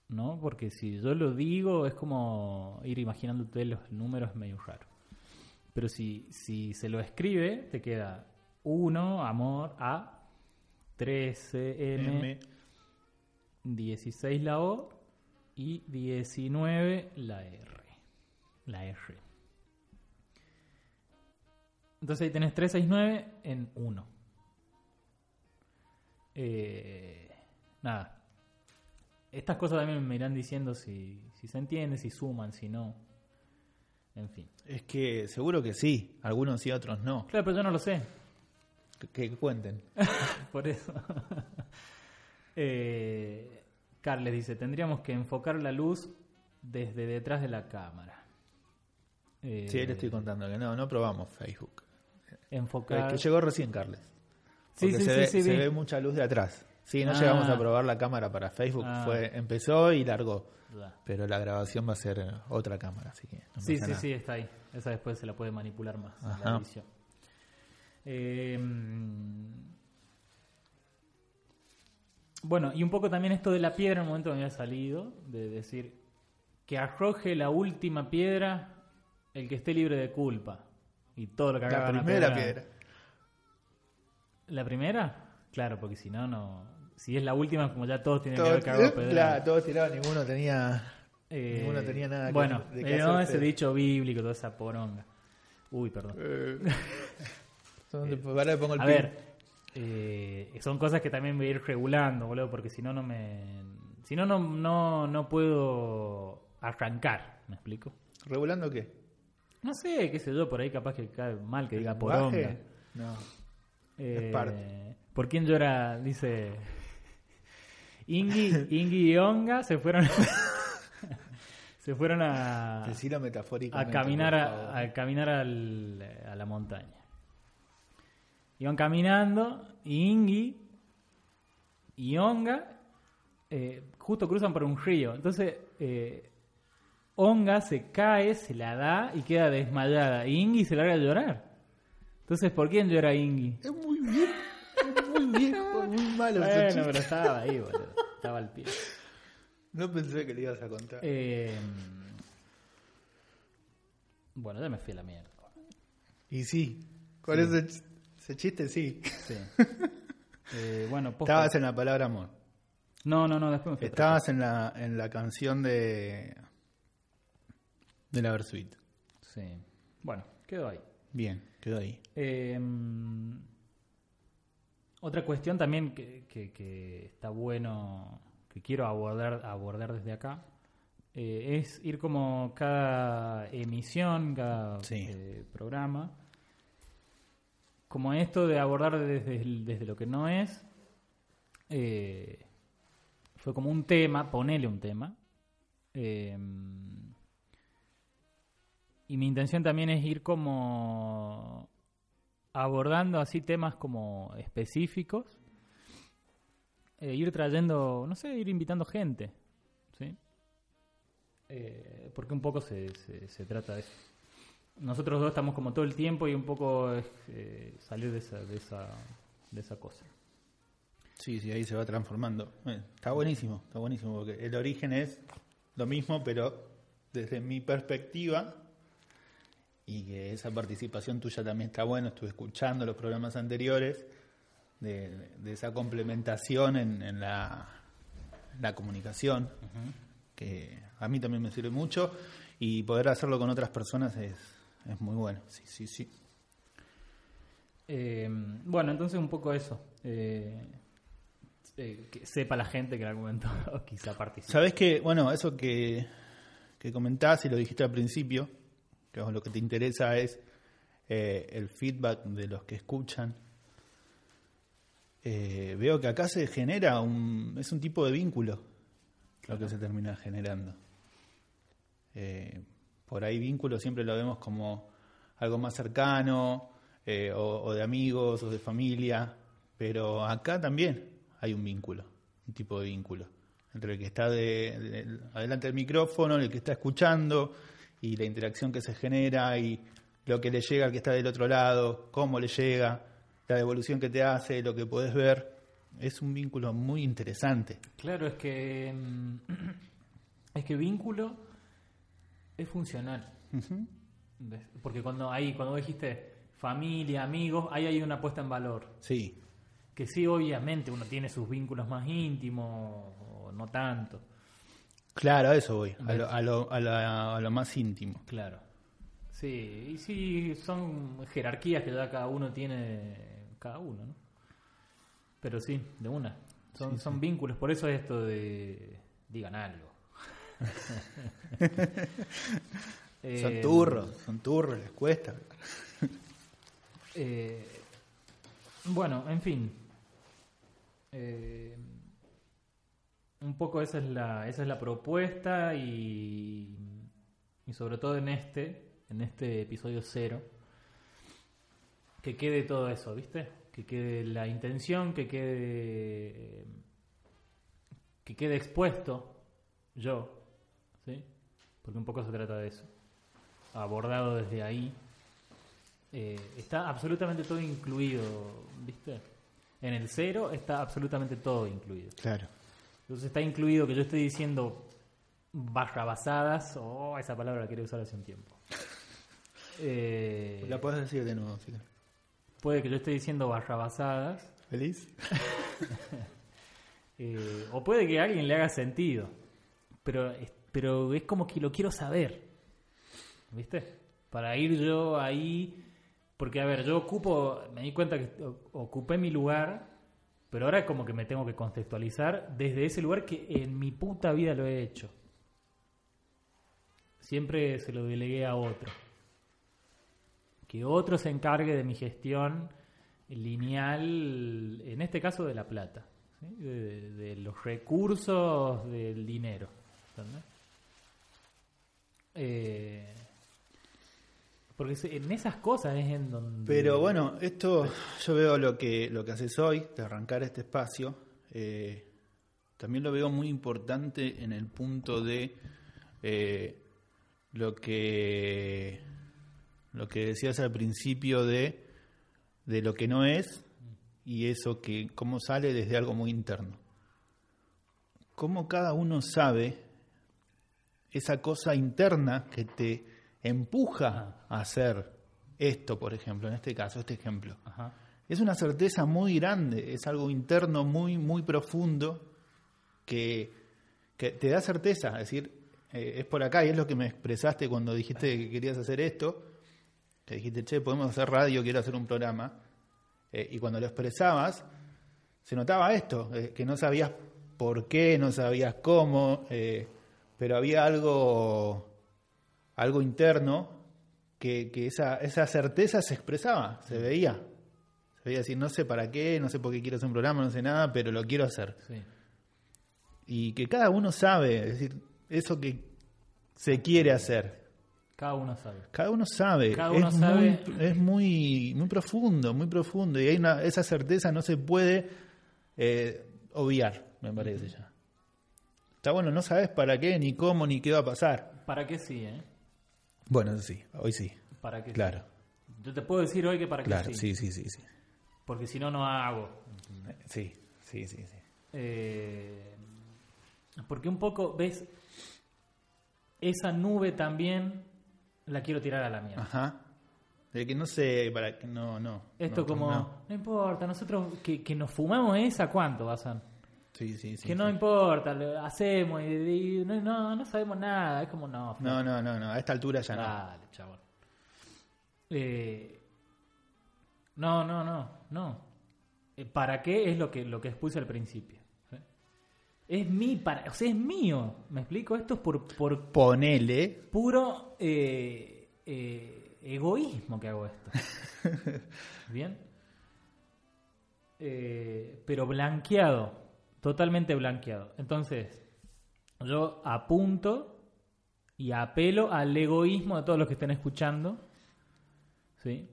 ¿no? Porque si yo lo digo es como ir imaginándote los números medio raro. Pero si, si se lo escribe, te queda 1, amor, A, 13, M, M. 16 la O y 19 la R. La R. Entonces ahí tenés 369 en 1. Eh, nada. Estas cosas también me irán diciendo si, si se entiende, si suman, si no. En fin. Es que seguro que sí. Algunos sí, otros no. Claro, pero yo no lo sé. Que, que cuenten. Por eso. Eh, Carles dice, tendríamos que enfocar la luz desde detrás de la cámara. Eh, Sí, le estoy contando que no, no probamos Facebook. Enfocar... Es que llegó recién, Carles. Sí, sí, se, sí, ve, sí, se ve mucha luz de atrás. Sí, no Ah. llegamos a probar la cámara para Facebook. Ah. Fue Empezó y largó. Pero la grabación va a ser eh, otra cámara, así que no Sí, sí, nada. sí, está ahí. Esa después se la puede manipular más en la Ajá. edición. Eh, bueno, y un poco también esto de la piedra, en el momento que me había salido, de decir que arroje la última piedra el que esté libre de culpa. Y todo lo que La haga primera piedra. ¿La primera? Claro, porque si no, no. Si es la última, como ya todos tienen que Todos, haber cagado pedra. claro, todos tirados, ninguno tenía. Eh, Ninguno tenía nada que- Bueno, de eh, no, ese dicho bíblico, toda esa poronga. Uy, perdón. eh, son de- ahora le pongo el A pin. ver, eh, son cosas que también voy a ir regulando, boludo, porque si no, no me. Si no, no, no, no puedo arrancar, ¿me explico? ¿Regulando qué? No sé, qué sé yo, por ahí capaz que cae mal que diga poronga. No. Eh, parte. ¿Por quién llora? Dice. Ingi, Ingi y Onga se fueron. se fueron a. Decilo a metafóricamente. caminar por a, a caminar al- a la montaña. Iban caminando y Ingi y Onga eh, justo cruzan por un río. Entonces eh, Onga se cae, se la da y queda desmayada. Y Ingi se larga a llorar. Entonces, ¿por quién llora Ingi? Es muy bien. Es muy viejo, muy malo Bueno, pero estaba ahí, boludo. Estaba al pie. No pensé que le ibas a contar. Eh, bueno, ya me fui a la mierda. Y sí, con ese, ch- ese chiste sí. Sí. Eh, bueno, posta- Estabas en la palabra amor. No, no, no, después me fui Estabas en la, en la canción de. de la Versuit. Sí. Bueno, quedó ahí. Bien, quedó ahí. Eh, otra cuestión también que, que- que está bueno, que quiero abordar, abordar desde acá, eh, es ir como cada emisión, cada Sí. eh, programa, como esto de abordar desde, lo que no es, eh, fue como un tema, ponele un tema, eh, y mi intención también es ir como abordando así temas como específicos, e ir trayendo, no sé, ir invitando gente, ¿sí? Eh, porque un poco se, se, se, trata de eso. Nosotros dos estamos como todo el tiempo y un poco es eh, salir de esa, de, esa, de esa cosa. Sí, sí, ahí se va transformando. Bueno, está buenísimo, está buenísimo, porque el origen es lo mismo, pero desde mi perspectiva, y que esa participación tuya también está bueno, estuve escuchando los programas anteriores, de, de esa complementación en, en la, la, comunicación, que a mí también me sirve mucho, y poder hacerlo con otras personas es, es muy bueno, sí, sí, sí. Eh, bueno, entonces un poco eso. Eh, eh, que sepa la gente que en algún momento quizá participe. Sabes que, bueno, eso que, que comentás y lo dijiste al principio, que lo que te interesa es el feedback de los que escuchan. Veo que acá se genera un, es un tipo de vínculo claro. lo que se termina generando. Eh, por ahí vínculo siempre lo vemos como algo más cercano, o, o de amigos, o de familia, pero acá también hay un vínculo, un tipo de vínculo, entre el que está de, de, adelante del micrófono, el que está escuchando, y la interacción que se genera, y lo que le llega al que está del otro lado, cómo le llega, la devolución que te hace, lo que puedes ver. Es un vínculo muy interesante. Claro, es que es que vínculo es funcional. Uh -huh. Porque cuando hay, cuando dijiste familia, amigos, ahí hay una puesta en valor. Sí que sí, obviamente uno tiene sus vínculos más íntimos, o no tanto. Claro, a eso voy, a lo, a lo, a la, a lo más íntimo. Claro. Sí, y sí, son jerarquías que ya cada uno tiene, cada uno, ¿no? Pero sí, de una. Son, sí, son sí. vínculos, por eso es esto de digan algo. Son turros, son turros, les cuesta. eh, bueno, en fin. Eh, un poco esa es la, esa es la propuesta y, y sobre todo en este, en este episodio cero, que quede todo eso, ¿viste? Que quede la intención, que quede que quede expuesto yo. Porque un poco se trata de eso, abordado desde ahí. Eh, está absolutamente todo incluido, ¿viste? En el cero está absolutamente todo incluido. Claro. Entonces está incluido que yo estoy diciendo barrabasadas, o oh, esa palabra la quería usar hace un tiempo. Eh, la puedes decir de nuevo, sí. Puede que yo esté diciendo barrabasadas. ¿Feliz? eh, o puede que a alguien le haga sentido. Pero, pero es como que lo quiero saber. ¿Viste? Para ir yo ahí porque, a ver, yo ocupo, me di cuenta que ocupé mi lugar, pero ahora como que me tengo que contextualizar desde ese lugar que en mi puta vida lo he hecho. Siempre se lo delegué a otro. Que otro se encargue de mi gestión lineal, en este caso de la plata, ¿sí? de, los recursos del dinero. Eh, porque en esas cosas es en donde... Pero bueno, esto yo veo lo que, lo que haces hoy, de arrancar este espacio, eh, también lo veo muy importante en el punto de eh, lo que lo que decías al principio de, de lo que no es y eso que cómo sale desde algo muy interno. Cómo cada uno sabe esa cosa interna que te empuja a hacer esto, por ejemplo, en este caso, este ejemplo. Ajá. Es una certeza muy grande, es algo interno muy, muy profundo que, que te da certeza, es decir, eh, es por acá y es lo que me expresaste cuando dijiste que querías hacer esto, que dijiste, che, podemos hacer radio, quiero hacer un programa, eh, y cuando lo expresabas, se notaba esto, eh, que no sabías por qué, no sabías cómo, pero había algo algo interno que, que esa, esa, certeza se expresaba, se veía. Se veía decir, no sé para qué, no sé por qué quiero hacer un programa, no sé nada, pero lo quiero hacer. Sí. Y que cada uno sabe, es decir, eso que se quiere hacer. Cada uno sabe. Cada uno sabe. Cada uno es sabe. Muy, es muy, muy profundo, muy profundo. Y hay una, esa certeza no se puede eh, obviar, me parece ya. Está bueno, no sabes para qué, ni cómo, ni qué va a pasar. ¿Para qué sí, eh? Bueno, sí, hoy sí. ¿Para qué sí? Claro, Yo te puedo decir hoy que para qué claro, sí. sí, sí, sí. sí. Porque si no, no hago. Sí, sí, sí, sí. Eh, porque un poco, ¿ves? Esa nube también la quiero tirar a la mierda. Ajá. De que no sé, para que no, no. Esto no, como, no. no. importa, nosotros que, que nos fumamos esa, ¿cuánto, Basan? Sí, sí, sí. que no sí. importa, lo hacemos y, y no, no, no sabemos nada. Es como, no, No, no, no, no. A esta altura ya no. Dale, chabón. Eh, no, no, no, no. Eh, ¿Para qué es lo que, lo que expuse al principio? ¿sí? Es mi, para, o sea, es mío. ¿Me explico? Esto es por, por Ponele. puro eh, eh, egoísmo que hago esto. ¿Bien? Eh, pero blanqueado, totalmente blanqueado. Entonces, yo apunto y apelo al egoísmo de todos los que estén escuchando. ¿Sí?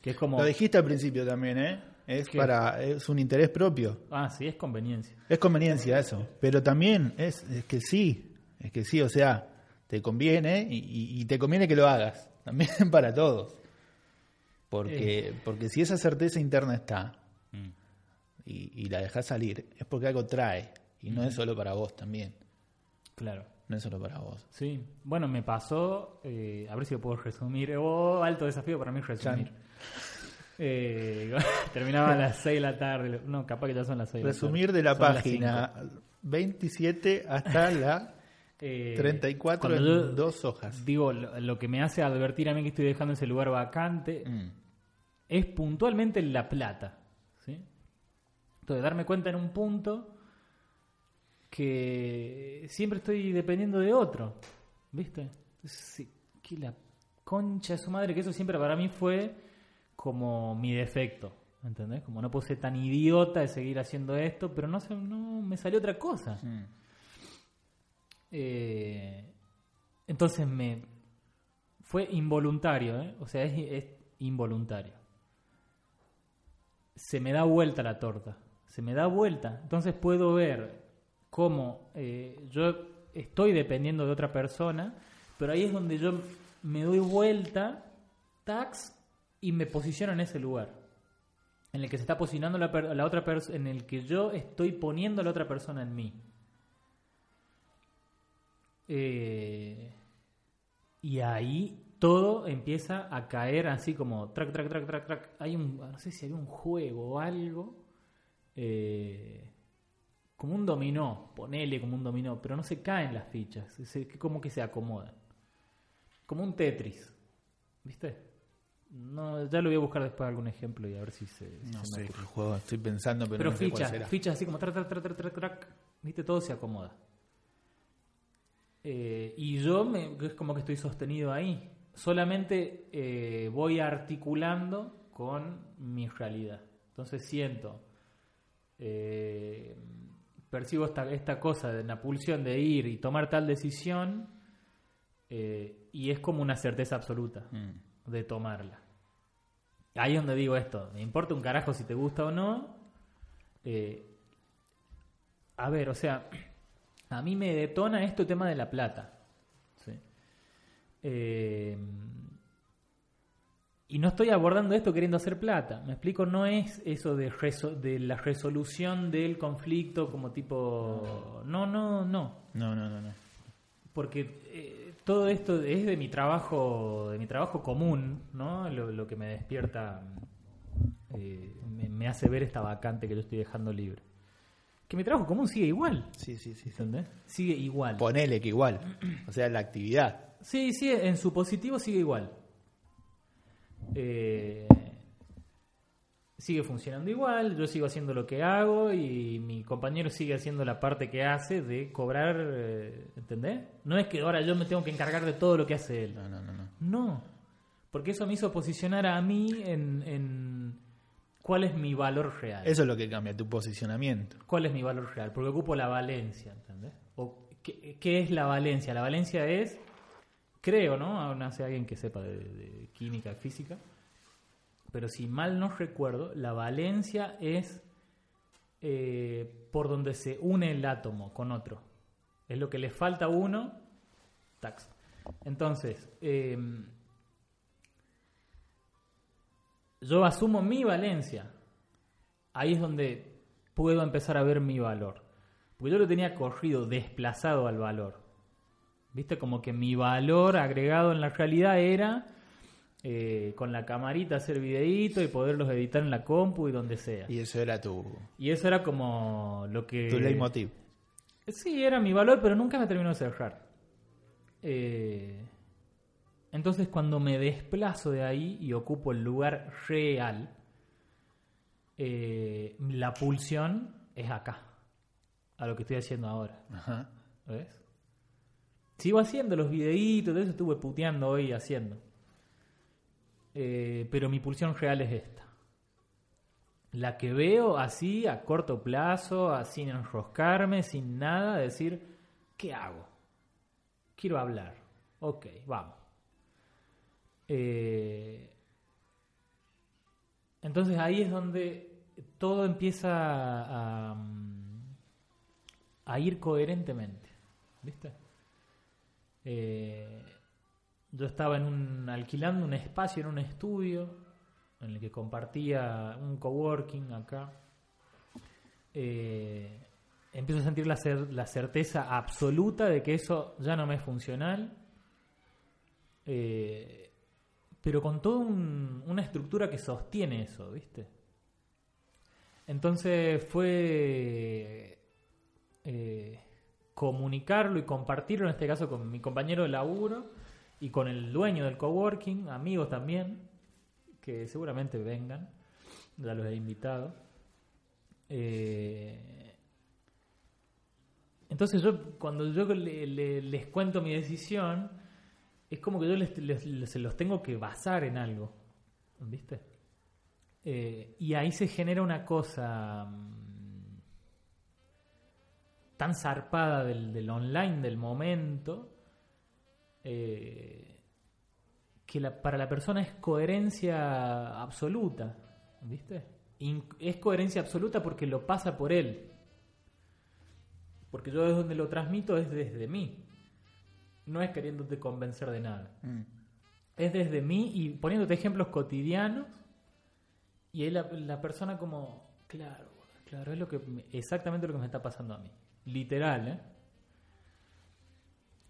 Que es como. Lo dijiste al principio también, ¿eh? Es ¿Qué? para es un interés propio. Ah, sí, es conveniencia. Es conveniencia eso, pero también es, es que sí, es que sí, o sea, te conviene y, te conviene que lo hagas, también para todos. Porque, porque si esa certeza interna está y, y la dejas salir, es porque algo trae y no es solo para vos también, Claro. no es solo para vos. Sí. Bueno, me pasó. eh, a ver si lo puedo resumir. Oh, alto desafío para mí resumir. Eh, terminaba a las 6 de la tarde. No, capaz que ya son las 6 Resumir de la Son las página 27 hasta la Eh, 34 cuando en dos hojas. Digo, lo, lo que me hace advertir a mí que estoy dejando ese lugar vacante Mm. es puntualmente La Plata. Entonces, darme cuenta en un punto que siempre estoy dependiendo de otro. ¿Viste? Sí, que la concha de su madre, que eso siempre para mí fue como mi defecto. ¿Entendés? Como no puedo ser tan idiota de seguir haciendo esto, pero no, se- no me salió otra cosa. Eh, entonces me fue involuntario, ¿eh? o sea, es, es involuntario. Se me da vuelta la torta, se me da vuelta. Entonces puedo ver cómo eh, yo estoy dependiendo de otra persona, pero ahí es donde yo me doy vuelta, tax, y me posiciono en ese lugar. En el que se está posicionando la, la otra persona, en el que yo estoy poniendo a la otra persona en mí. Eh, y ahí todo empieza a caer así como track, track, track, track, track. Hay un, no sé si hay un juego o algo, eh, como un dominó, ponele como un dominó, pero no se caen las fichas, se- como que se acomodan. Como un Tetris, ¿viste? No, ya lo voy a buscar después algún ejemplo y a ver si se... si No se sé qué juego estoy pensando, pero, Pero no sé cuál fichas, será. fichas así como track, track, track, track, ¿viste? Todo se acomoda. Eh, y yo me, es como que estoy sostenido ahí. Solamente eh, voy articulando con mi realidad. Entonces siento, eh, percibo esta, esta cosa de la pulsión de ir y tomar tal decisión eh, y es como una certeza absoluta Mm. de tomarla. Ahí es donde digo esto, me importa un carajo si te gusta o no. Eh, a ver, o sea, a mí me detona esto tema de la plata. ¿sí? Eh, y no estoy abordando esto queriendo hacer plata. Me explico, no es eso de, reso- de la resolución del conflicto como tipo... No, no, no No, no, no, no. porque eh, todo esto es de mi trabajo de mi trabajo común no lo, lo que me despierta eh, me, me hace ver esta vacante que yo estoy dejando libre que mi trabajo común sigue igual Sí, sí, sí. sí. ¿entendés? sigue igual Ponele que igual. O sea, la actividad. sí sí en su positivo sigue igual Eh, sigue funcionando igual yo sigo haciendo lo que hago y mi compañero sigue haciendo la parte que hace de cobrar eh, ¿entendés? no es que ahora yo me tengo que encargar de todo lo que hace él No, no, no, no. No, porque eso me hizo posicionar a mí en, en cuál es mi valor real. Eso es lo que cambia tu posicionamiento. ¿Cuál es mi valor real? Porque ocupo la valencia, ¿entendés? O, ¿qué, qué es la valencia? La valencia es creo, ¿no? No sé alguien que sepa de, química, física. Pero si mal no recuerdo, la valencia es eh, por donde se une el átomo con otro. Es lo que le falta a uno. Tax. Entonces, eh, yo asumo mi valencia. Ahí es donde puedo empezar a ver mi valor. Porque yo lo tenía corrido, desplazado al valor. ¿Viste? Como que mi valor agregado en la realidad era eh, con la camarita hacer videíto y poderlos editar en la compu y donde sea. Y eso era tu, Y eso era como lo que... tu leitmotiv. Sí, era mi valor, pero nunca me terminó de cerrar. Eh, entonces cuando me desplazo de ahí y ocupo el lugar real, eh, la pulsión es acá, a lo que estoy haciendo ahora. Ajá. ¿Ves? Sigo haciendo los videitos, de eso estuve puteando hoy haciendo. Eh, pero mi pulsión real es esta. La que veo así, a corto plazo, sin enroscarme, sin nada, decir, ¿qué hago? Quiero hablar. Ok, vamos. Eh, entonces ahí es donde todo empieza a, a ir coherentemente. ¿Viste? Eh, yo estaba en un, alquilando un espacio en un estudio en el que compartía un coworking acá. Eh, empiezo a sentir la, cer- la certeza absoluta de que eso ya no me es funcional. Eh, pero con toda un- una estructura que sostiene eso, ¿viste? Entonces fue eh, comunicarlo y compartirlo, en este caso con mi compañero de laburo y con el dueño del coworking, amigos también, que seguramente vengan, ya los he invitado. Eh, entonces yo, cuando yo le- le- les cuento mi decisión, es como que yo les, los tengo que basar en algo, ¿viste? Eh, y ahí se genera una cosa mm, tan zarpada del, del online del momento eh, que la- para la persona es coherencia absoluta, ¿viste? In- es coherencia absoluta porque lo pasa por él. Porque yo desde donde lo transmito es desde mí. No es queriéndote convencer de nada. Mm. Es desde mí y poniéndote ejemplos cotidianos. Y ahí la, la persona como, claro, claro, es lo que me- exactamente lo que me está pasando a mí. Literal, ¿eh?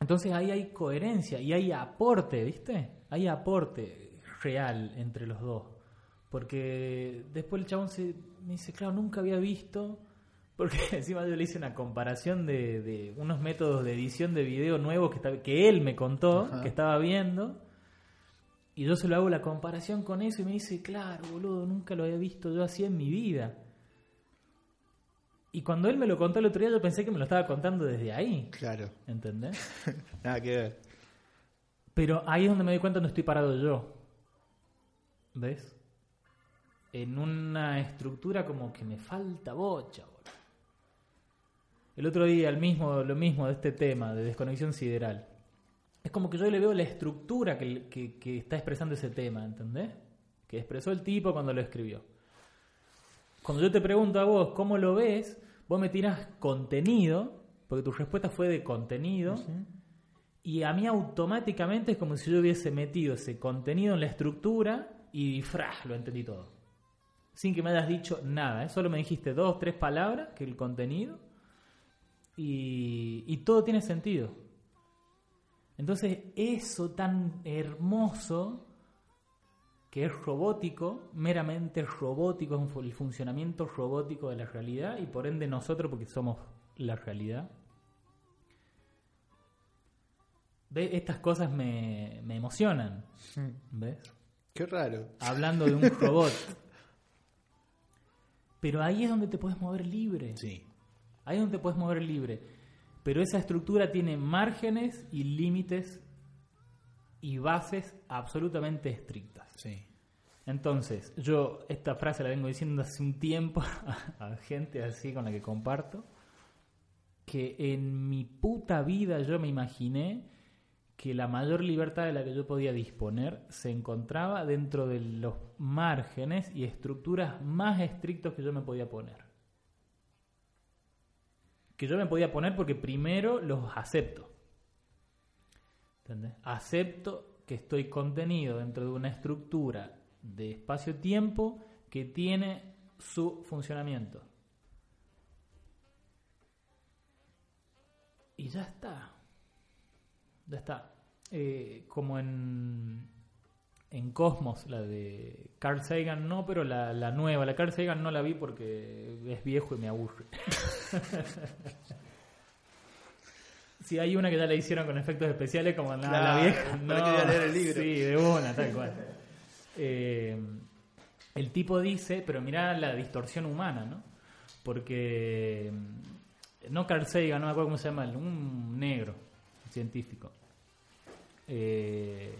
Entonces ahí hay coherencia y hay aporte, ¿viste? Hay aporte real entre los dos. Porque después el chabón se, me dice, claro, nunca había visto. Porque encima yo le hice una comparación de, de unos métodos de edición de video nuevos que, está- que él me contó, Ajá. que estaba viendo. Y yo se lo hago la comparación con eso y me dice, claro, boludo, nunca lo había visto yo así en mi vida. Y cuando él me lo contó el otro día, yo pensé que me lo estaba contando desde ahí. Claro, ¿Entendés? nada que ver. Pero ahí es donde me doy cuenta donde estoy parado yo. ¿Ves? En una estructura como que me falta bocha, boludo. El otro día, el mismo, lo mismo de este tema, de desconexión sideral. Es como que yo le veo la estructura que, que- que está expresando ese tema, ¿entendés? Que expresó el tipo cuando lo escribió. Cuando yo te pregunto a vos cómo lo ves, vos me tiras contenido, porque tu respuesta fue de contenido, y a mí automáticamente es como si yo hubiese metido ese contenido en la estructura y ¡fra! lo entendí todo. Sin que me hayas dicho nada, ¿eh? solo me dijiste dos, tres palabras, que el contenido, y, y todo tiene sentido. Entonces, eso tan hermoso, que es robótico, meramente robótico, es el funcionamiento robótico de la realidad, y por ende nosotros, porque somos la realidad, ¿Ves? Estas cosas me, me emocionan. ¿Ves? Qué raro. Hablando de un robot. Pero ahí es donde te puedes mover libre. Sí. Ahí es donde te puedes mover libre. Pero esa estructura tiene márgenes y límites y bases absolutamente estrictas. Sí. Entonces, yo esta frase la vengo diciendo hace un tiempo a, gente así con la que comparto, que en mi puta vida yo me imaginé que la mayor libertad de la que yo podía disponer se encontraba dentro de los márgenes y estructuras más estrictos que yo me podía poner. Que yo me podía poner porque primero los acepto. ¿Entendés? Acepto que estoy contenido dentro de una estructura de espacio-tiempo que tiene su funcionamiento. Y ya está. Ya está. Eh, como en, en Cosmos, la de Carl Sagan, no, pero la, la nueva. La Carl Sagan no la vi porque es viejo y me aburre. Si hay una que ya la hicieron con efectos especiales, como la, la vieja. No, que quería leer el libro. Sí, de una, tal cual. Eh, el tipo dice, pero mirá la distorsión humana, ¿no? Porque no Carl Sagan, no me acuerdo cómo se llama, un negro científico. Eh,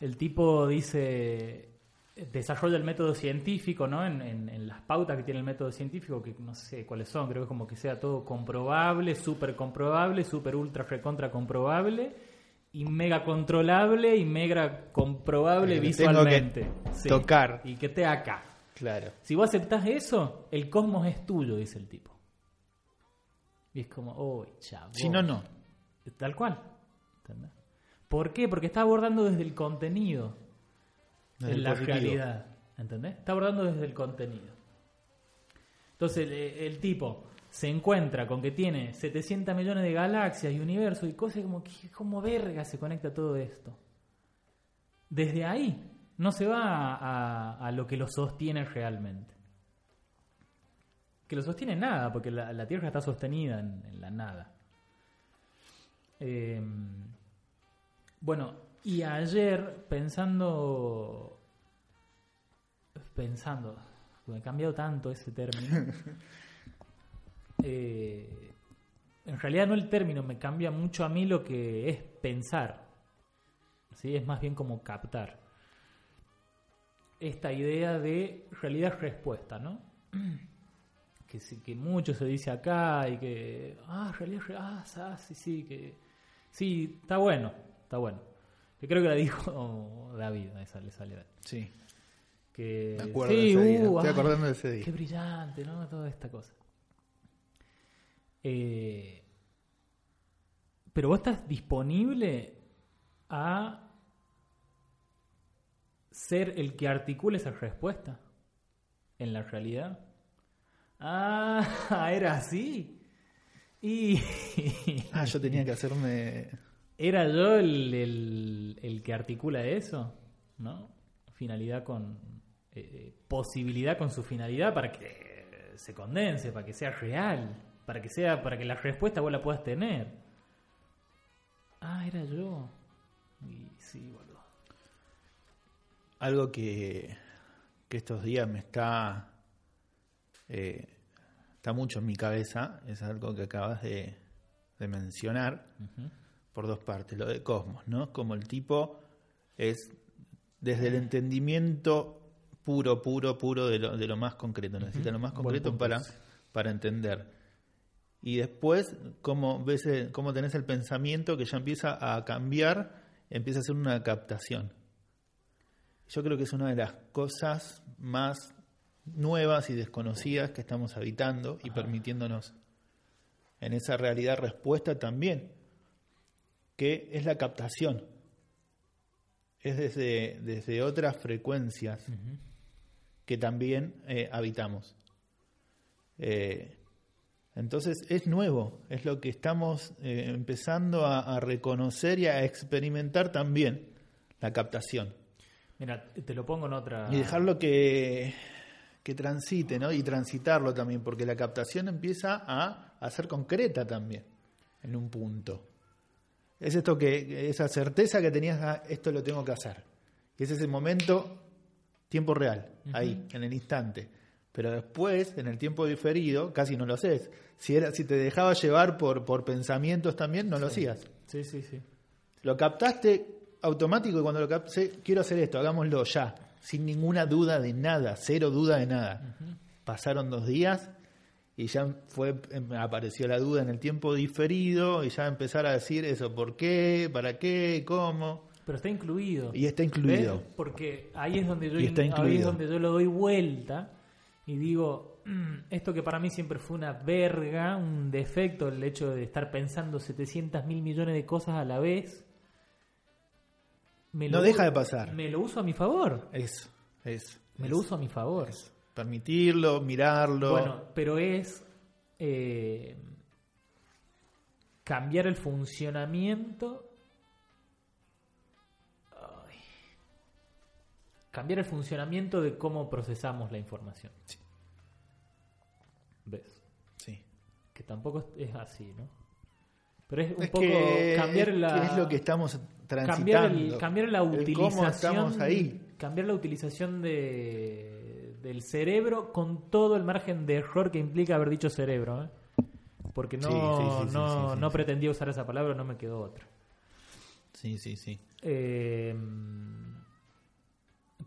el tipo dice desarrolla el método científico, ¿no? En, en- en las pautas que tiene el método científico, que no sé cuáles son, creo que es como que sea todo comprobable, súper comprobable, súper ultra recontra comprobable, y mega controlable y mega comprobable Que tengo visualmente. tocar. Y que esté acá. Claro. Si vos aceptás eso, el cosmos es tuyo, dice el tipo. Y es como, uy, chavo. Si no, no. Tal cual. ¿Entendés? ¿Por qué? Porque está abordando desde el contenido Desde en la positivo. realidad. ¿Entendés? Está abordando desde el contenido. Entonces el, el tipo se encuentra con que tiene 700 millones de galaxias y universos y cosas como que como verga se conecta todo esto. Desde ahí no se va a, a lo que lo sostiene realmente. Que lo sostiene nada, porque la, la Tierra está sostenida en, en la nada. Eh, bueno, y ayer pensando, pensando, me ha cambiado tanto ese término. Eh, en realidad no el término, me cambia mucho a mí lo que es pensar. ¿sí? Es más bien como captar. Esta idea de realidad-respuesta, ¿no? Que, que mucho se dice acá y que, ah, realidad, re- ah, ah, sí, sí, que sí, está bueno, está bueno. Que creo que la dijo David, esa le sale. Sí. Que, Me acuerdo sí, de ese día. uh, Estoy ay, acordando de ese día. Qué brillante, ¿no? Toda esta cosa. Eh, pero vos estás disponible a ser el que articule esa respuesta en la realidad. Ah, era así. Y Ah, yo tenía que hacerme. era yo el, el- el que articula eso, ¿no? Finalidad con eh, eh, posibilidad con su finalidad para que se condense, para que sea real, para que sea, para que la respuesta vos la puedas tener. Ah, era yo. Y sí, boludo. Algo que, que estos días me está. eh, está mucho en mi cabeza. Es algo que acabas de, de mencionar. Por dos partes. Lo de Cosmos, ¿no? Como el tipo es desde el entendimiento puro, puro, puro de lo, de lo más concreto. Necesita lo más concreto para, para entender. Y después, cómo ves el- cómo tenés el pensamiento que ya empieza a cambiar, empieza a ser una captación. Yo creo que es una de las cosas más nuevas y desconocidas que estamos habitando y permitiéndonos en esa realidad respuesta también, que es la captación. Es desde, desde otras frecuencias que también eh, habitamos. Eh, entonces es nuevo, es lo que estamos eh, empezando a, a reconocer y a experimentar también, la captación. Mira, te lo pongo en otra. Y dejarlo que, que transite, ¿no? Y transitarlo también, porque la captación empieza a, a ser concreta también, en un punto. Es esto que, esa certeza que tenías, ah, esto lo tengo que hacer. Y es ese momento, tiempo real, ahí, en el instante. Pero después, en el tiempo diferido, casi no lo haces. Si, era, si te dejaba llevar por, por pensamientos también, no lo hacías. Sí, sí, sí. Lo captaste automático y cuando lo capté, quiero hacer esto, hagámoslo ya, sin ninguna duda de nada, cero duda de nada. Pasaron dos días y ya fue em, apareció la duda en el tiempo diferido y ya empezar a decir eso, ¿por qué? ¿Para qué? ¿Cómo? Pero está incluido. Y está incluido. ¿Ves? Porque ahí es donde yo Y está ahí es donde yo lo doy vuelta y digo, "Mm, esto que para mí siempre fue una verga, un defecto, el hecho de estar pensando 700 mil millones de cosas a la vez, me No deja de pasar. Me lo uso a mi favor. Eso, eso. Me eso, lo uso a mi favor. eso. Permitirlo, mirarlo. Bueno, pero es eh, cambiar el funcionamiento. Cambiar el funcionamiento de cómo procesamos la información. Sí. ¿Ves? Sí. Que tampoco es- así, ¿no? Pero es un Es poco que cambiar la. es lo que estamos cambiar, transitando. el- cambiar la utilización cómo estamos ahí. cambiar la utilización de, del cerebro con todo el margen de error que implica haber dicho cerebro ¿eh? porque no Sí, sí, sí, sí, no, no pretendía usar esa palabra no me quedó otra Sí, sí, sí. eh,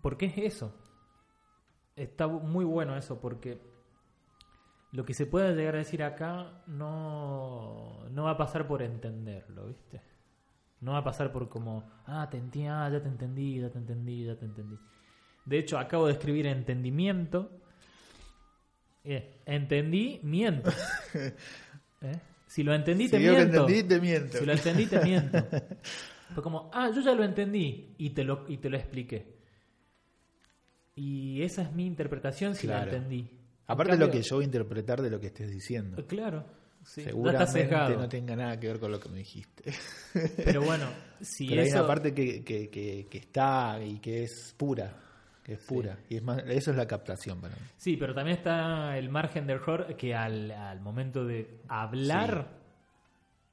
¿por qué es eso? está muy bueno eso porque lo que se pueda llegar a decir acá no, no va a pasar por entenderlo, ¿viste? No va a pasar por como, ah, te enti- ah, ya te entendí, ya te entendí, ya te entendí. De hecho, acabo de escribir entendimiento. Eh, entendí, miento. ¿Eh? Si lo entendí, te Si que miento. entendí, te miento. Si lo entendí, te miento. Fue como, ah, yo ya lo entendí y te lo, y te lo expliqué. Y esa es mi interpretación si Claro. la entendí. Aparte de lo que yo voy a interpretar de lo que estés diciendo. Claro. sí, Seguramente no tenga nada que ver con lo que me dijiste. Pero bueno, si Pero hay eso... una parte que, que, que, que está y que es pura. Que es pura. Y es más, eso es la captación para mí. Sí, pero también está el margen de error que al, al momento de hablar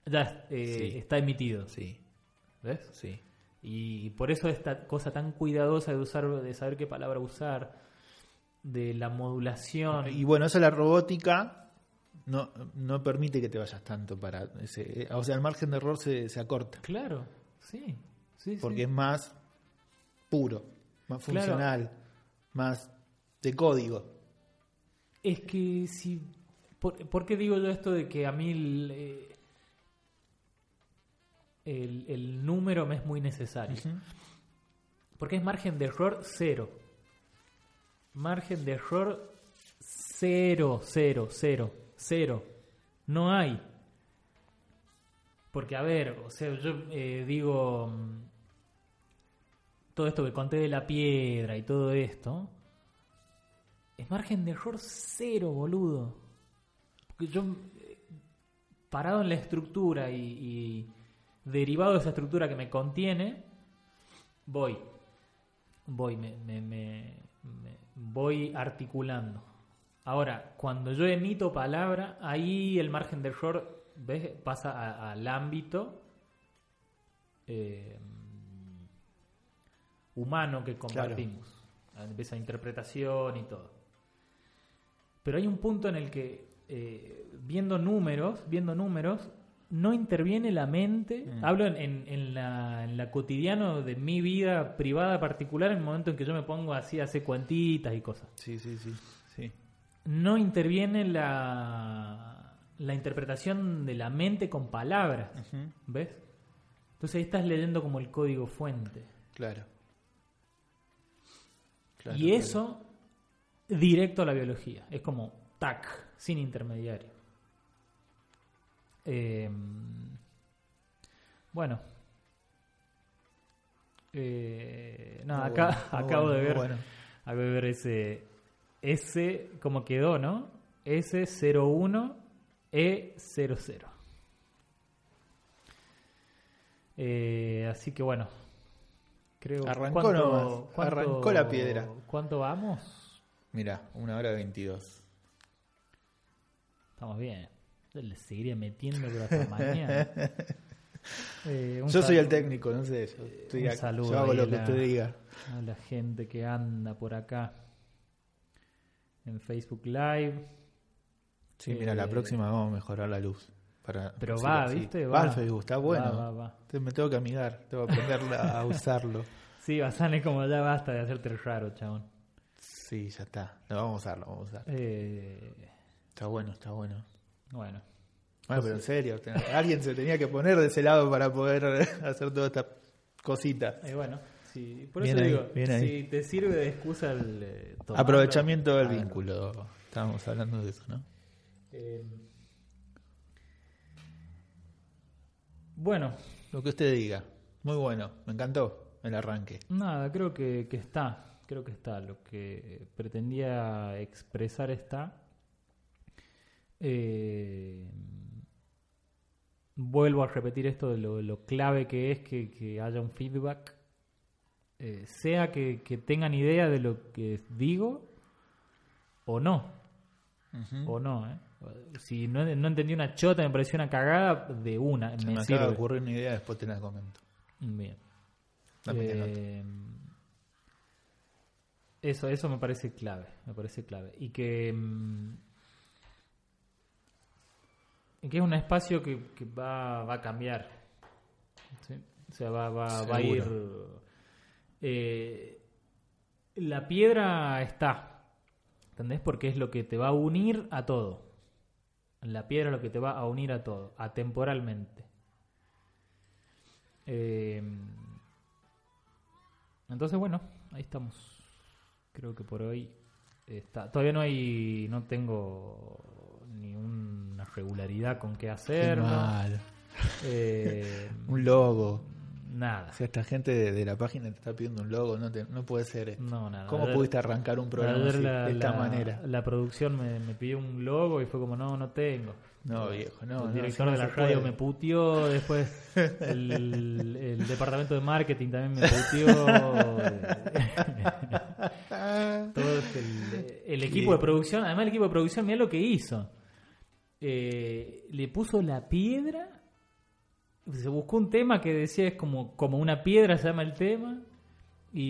ya eh, está emitido. Sí, ¿Ves? sí. Y por eso esta cosa tan cuidadosa de usar, de saber qué palabra usar, de la modulación. Y bueno, eso la robótica no, no permite que te vayas tanto para ese. O sea, el margen de error se, se acorta. Claro, sí. sí Porque sí. es más puro, más Claro. funcional, más de código. Es que si. ¿por, por qué digo yo esto de que a mí el, eh, el, el número me es muy necesario? Porque es margen de error cero. Margen de error cero, cero, cero, cero. No hay. Porque, a ver, o sea, yo eh, digo. mm, Todo esto que conté de la piedra y todo esto. Es margen de error cero, boludo. Porque yo, eh, parado en la estructura y, y derivado de esa estructura que me contiene, voy. Voy, me, me- me- me- voy articulando. Ahora, cuando yo emito palabra, ahí el margen de error ¿ves? pasa a- al ámbito eh, humano que compartimos. Esa interpretación y todo. Pero hay un punto en el que, eh, viendo números, viendo números, no interviene la mente. Mm. Hablo en, en- en la, en la cotidiano de mi vida privada particular, en el momento en que yo me pongo así a hacer cuentitas y cosas. Sí, sí, sí. sí. No interviene la, la interpretación de la mente con palabras. ¿Ves? Entonces ahí estás leyendo como el código fuente. Claro. Claro, y claro. eso directo a la biología. Es como tac, sin intermediario. Eh, bueno. Eh, Muy acá bueno, acabo bueno, de ver bueno. acabo de ver ese S como quedó, ¿no? S01 E00. Eh, así que bueno. Creo Arrancó ¿cuánto- nomás, cuánto- arrancó la piedra. ¿Cuánto vamos? Mira, una hora veintidós. Estamos bien. Le seguiría metiendo pero hasta mañana. Eh, Yo soy el técnico, no sé. Yo, estoy un acá, saludo yo hago lo que la- usted diga. A la gente que anda por acá. En Facebook Live. Sí, mira, la Eh, próxima vamos a mejorar la luz. Para, Pero va. ¿viste? Va al Facebook, está bueno. Va, va, va. Me tengo que amigar, tengo que aprender a usarlo. Sí, Basane como ya basta de hacerte el raro, chabón. Sí, ya está. Lo vamos a usar, lo vamos a usar. Eh, Está bueno, está bueno. Bueno, Bueno, pero en serio, alguien se tenía que poner de ese lado para poder hacer toda esta cosita. y bueno, sí, por Bien eso ahí, digo, bien ahí. si te sirve de excusa el eh, tomarlo, Aprovechamiento del vínculo. Estábamos hablando de eso, ¿no? Eh, bueno, Lo que usted diga. Muy bueno, me encantó el arranque. Nada, creo que, que está, creo que está. Lo que pretendía expresar está. Eh, vuelvo a repetir esto de lo, lo clave que es que, que haya un feedback, eh, sea que, que tengan idea de lo que digo o no, o no. ¿eh? Si no, no entendí una chota, me pareció una cagada, de una, Se me, me acaba sirve. de ocurrir una idea, después te la comento. Bien. Eh, eso, eso me parece clave, me parece clave. Y que, mm, que es un espacio que, que va, va a cambiar. ¿sí? O sea, va, va, va a ir... Eh, la piedra está, ¿entendés? Porque es lo que te va a unir a todo. La piedra es lo que te va a unir a todo, atemporalmente. Eh, entonces, bueno, ahí estamos. Creo que por hoy está. Todavía no hay, no tengo ni una regularidad con qué Qué hacer. mal. Un logo. nada. Si esta gente de, de la página te está pidiendo un logo, no, te- no puede ser. esto. No, nada. ¿Cómo pudiste arrancar un programa ayer así, la- de esta la- manera? La producción me, me pidió un logo y fue como, no, no tengo. No, viejo, no. el director de la radio puede. me puteó, después el, el departamento de marketing también me puteó. Todo el, el equipo de producción, además el equipo de producción, mira lo que hizo. Eh, le puso la piedra, se buscó un tema que decía es como, como una piedra se llama el tema, y,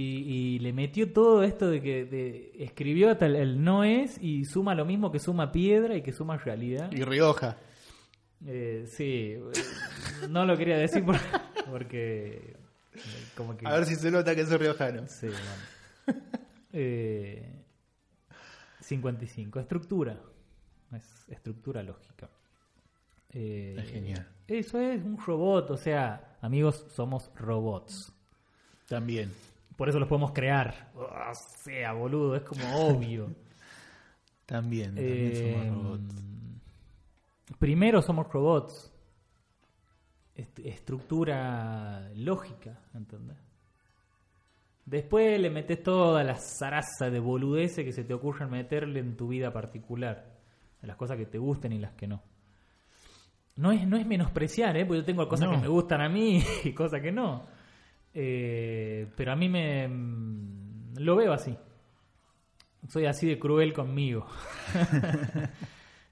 y le metió todo esto de que de- escribió hasta el, el no es y suma lo mismo que suma piedra y que suma realidad. Y Rioja. Eh, sí, eh, no lo quería decir por- porque eh, como que... A ver si se nota que soy riojano. Sí, bueno. Eh, 55. Estructura. Es estructura lógica. Eh, Es genial. Eso es un robot, o sea, amigos, somos robots. También. Por eso los podemos crear. O sea, boludo, es como obvio. También. También Eh, somos robots. Primero somos robots. Est- estructura lógica, ¿entendés? Después le metes toda la zaraza de boludeces que se te ocurran meterle en tu vida particular. De las cosas que te gusten y las que no. No es, no es menospreciar, ¿eh? porque yo tengo cosas No. que me gustan a mí y cosas que no. Eh, pero a mí me. mm, Lo veo así. Soy así de cruel conmigo.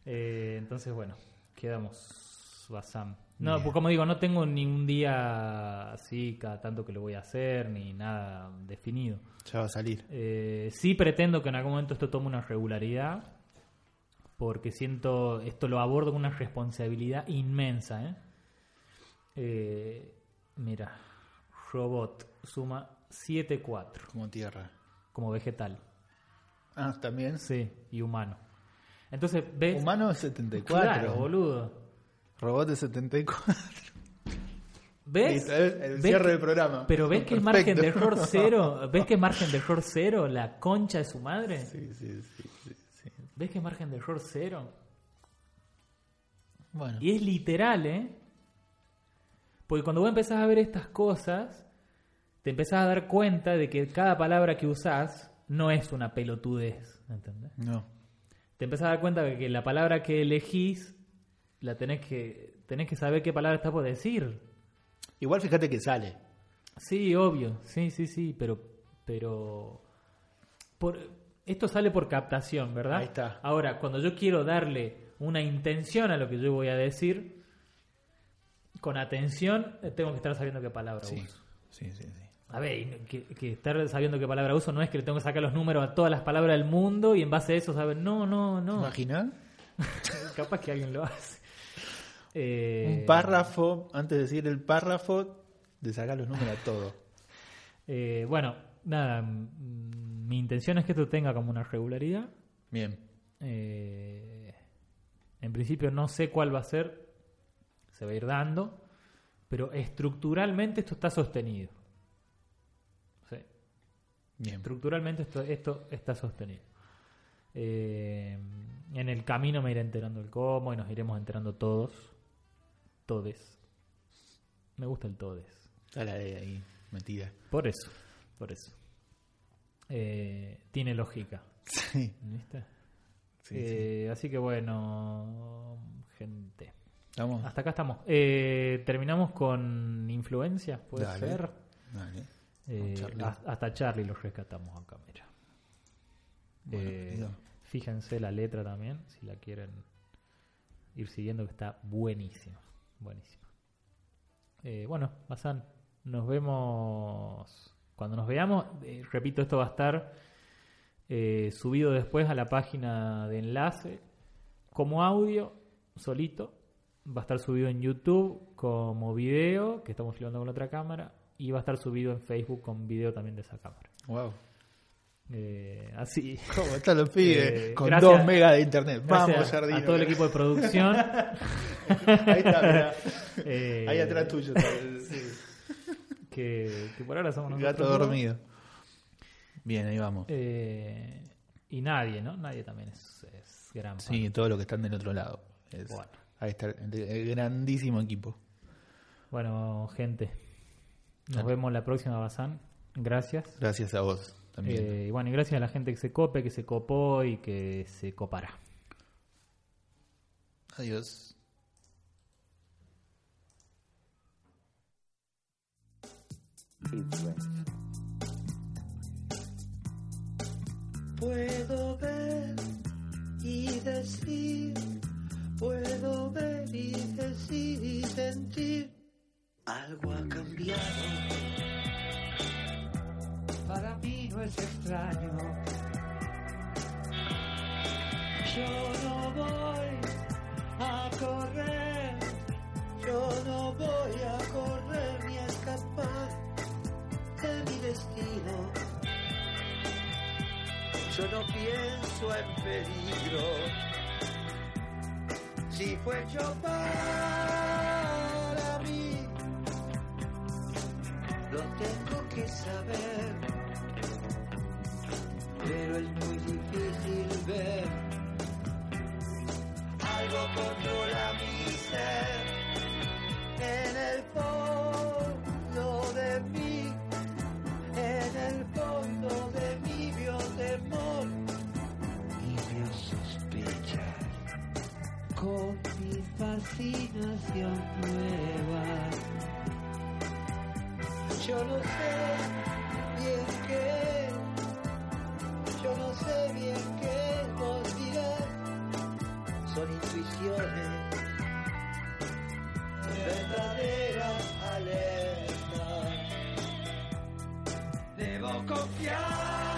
Eh, entonces, bueno, quedamos Basam. No, pues como digo, no tengo ni un día así cada tanto que lo voy a hacer, ni nada definido. Ya va a salir. Eh, sí pretendo que en algún momento esto tome una regularidad, porque siento, esto lo abordo con una responsabilidad inmensa. ¿eh? Eh, mira, robot suma 7-4 Como tierra. como vegetal. Ah, también. Sí, y humano. Entonces, ¿ves? Humano es 74. Claro, boludo. Robot es 74. ¿Ves? El- el ¿Ves cierre que- del programa. Pero ves que es margen de error cero. ¿Ves que es margen de error cero la concha de su madre? Sí, sí, sí, sí. ¿Ves que es margen de error cero? Bueno. Y es literal, ¿eh? Porque cuando vos empezás a ver estas cosas, te empezás a dar cuenta de que cada palabra que usás no es una pelotudez, ¿entendés? No. Te empezás a dar cuenta de que la palabra que elegís la tenés que tenés que saber qué palabra está por decir. Igual fíjate que sale. Sí, obvio, sí, sí, sí, pero, pero por, esto sale por captación, ¿verdad? Ahí está. Ahora, cuando yo quiero darle una intención a lo que yo voy a decir, con atención, eh, tengo que estar sabiendo qué palabra Sí. uso. Sí, sí, sí. A ver, que, que estar sabiendo qué palabra uso no es que le tengo que sacar los números a todas las palabras del mundo y en base a eso saber, no, no, ¿Te no. imaginas? Capaz que alguien lo hace. Eh, Un párrafo, antes de decir el párrafo, de sacar los números a todo. Eh, bueno, nada, mm, mi intención es que esto tenga como una regularidad. Bien. Eh, En principio no sé cuál va a ser, se va a ir dando, pero estructuralmente esto está sostenido. Sí, Bien. estructuralmente esto, esto está sostenido. Eh, en el camino me iré enterando el cómo y nos iremos enterando todos. Todes. Me gusta el todes. Está la de ahí metida. Por eso, por eso. Eh, tiene lógica. Sí, ¿Viste? sí, Eh, Así que bueno, gente. Hasta acá estamos. Eh, terminamos con influencias, puede Dale. ser. Dale. Eh, Charlie. has- hasta Charlie lo rescatamos acá, mira. Bueno, fíjense la letra también, si la quieren ir siguiendo, que está buenísima. Buenísima. Bueno, Bazán, nos vemos. Cuando nos veamos, eh, repito, esto va a estar eh, subido después a la página de enlace como audio, solito. Va a estar subido en YouTube como video, que estamos filmando con otra cámara. Y va a estar subido en Facebook con video también de esa cámara. Wow. Eh, así. ¿Cómo están los pibes? Eh, Con gracias- 2 megas de internet. Vamos, Jardino. a todo el equipo de producción. Ahí está, mirá. Eh, Ahí atrás tuyo está el Que, que por ahora somos nosotros. gato dormido. Bien, ahí vamos. Eh, y nadie, ¿no? Nadie también es, es gran fan. Sí, todo lo que están del otro lado. Es- Bueno. Ahí está el, grandísimo equipo. Bueno, gente. Nos vemos la próxima, Bazán. Gracias. Gracias a vos también. Eh, y bueno, y gracias a la gente que se cope, que se copó y que se copará. Adiós. Puedo ver y decir, puedo ver y decir y sentir. Algo ha cambiado. Para mí no es extraño. Yo no voy a correr, yo no voy a correr ni a escapar de mi destino. Yo no pienso en peligro. Si fue yo para mí, lo tengo que saber. Pero es muy difícil ver. Algo controla mi ser. En el fondo con mi fascinación nueva. Yo no sé bien qué, yo no sé bien qué vos dirás, son intuiciones verdaderas alertas. Debo confiar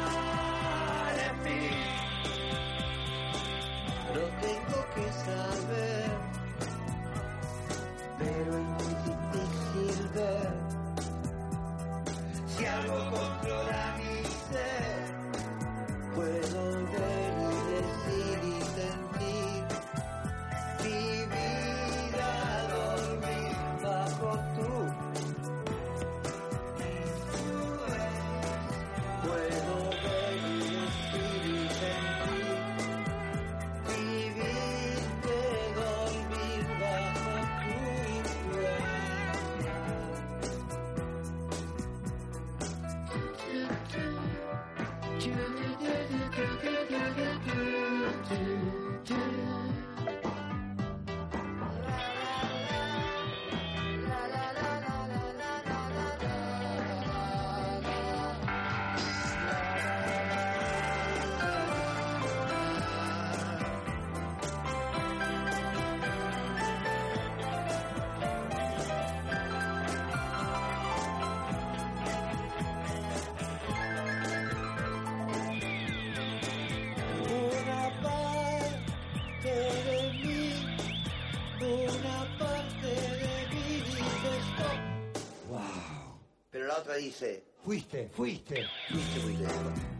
puedo dice, fuiste, fuiste, fuiste muy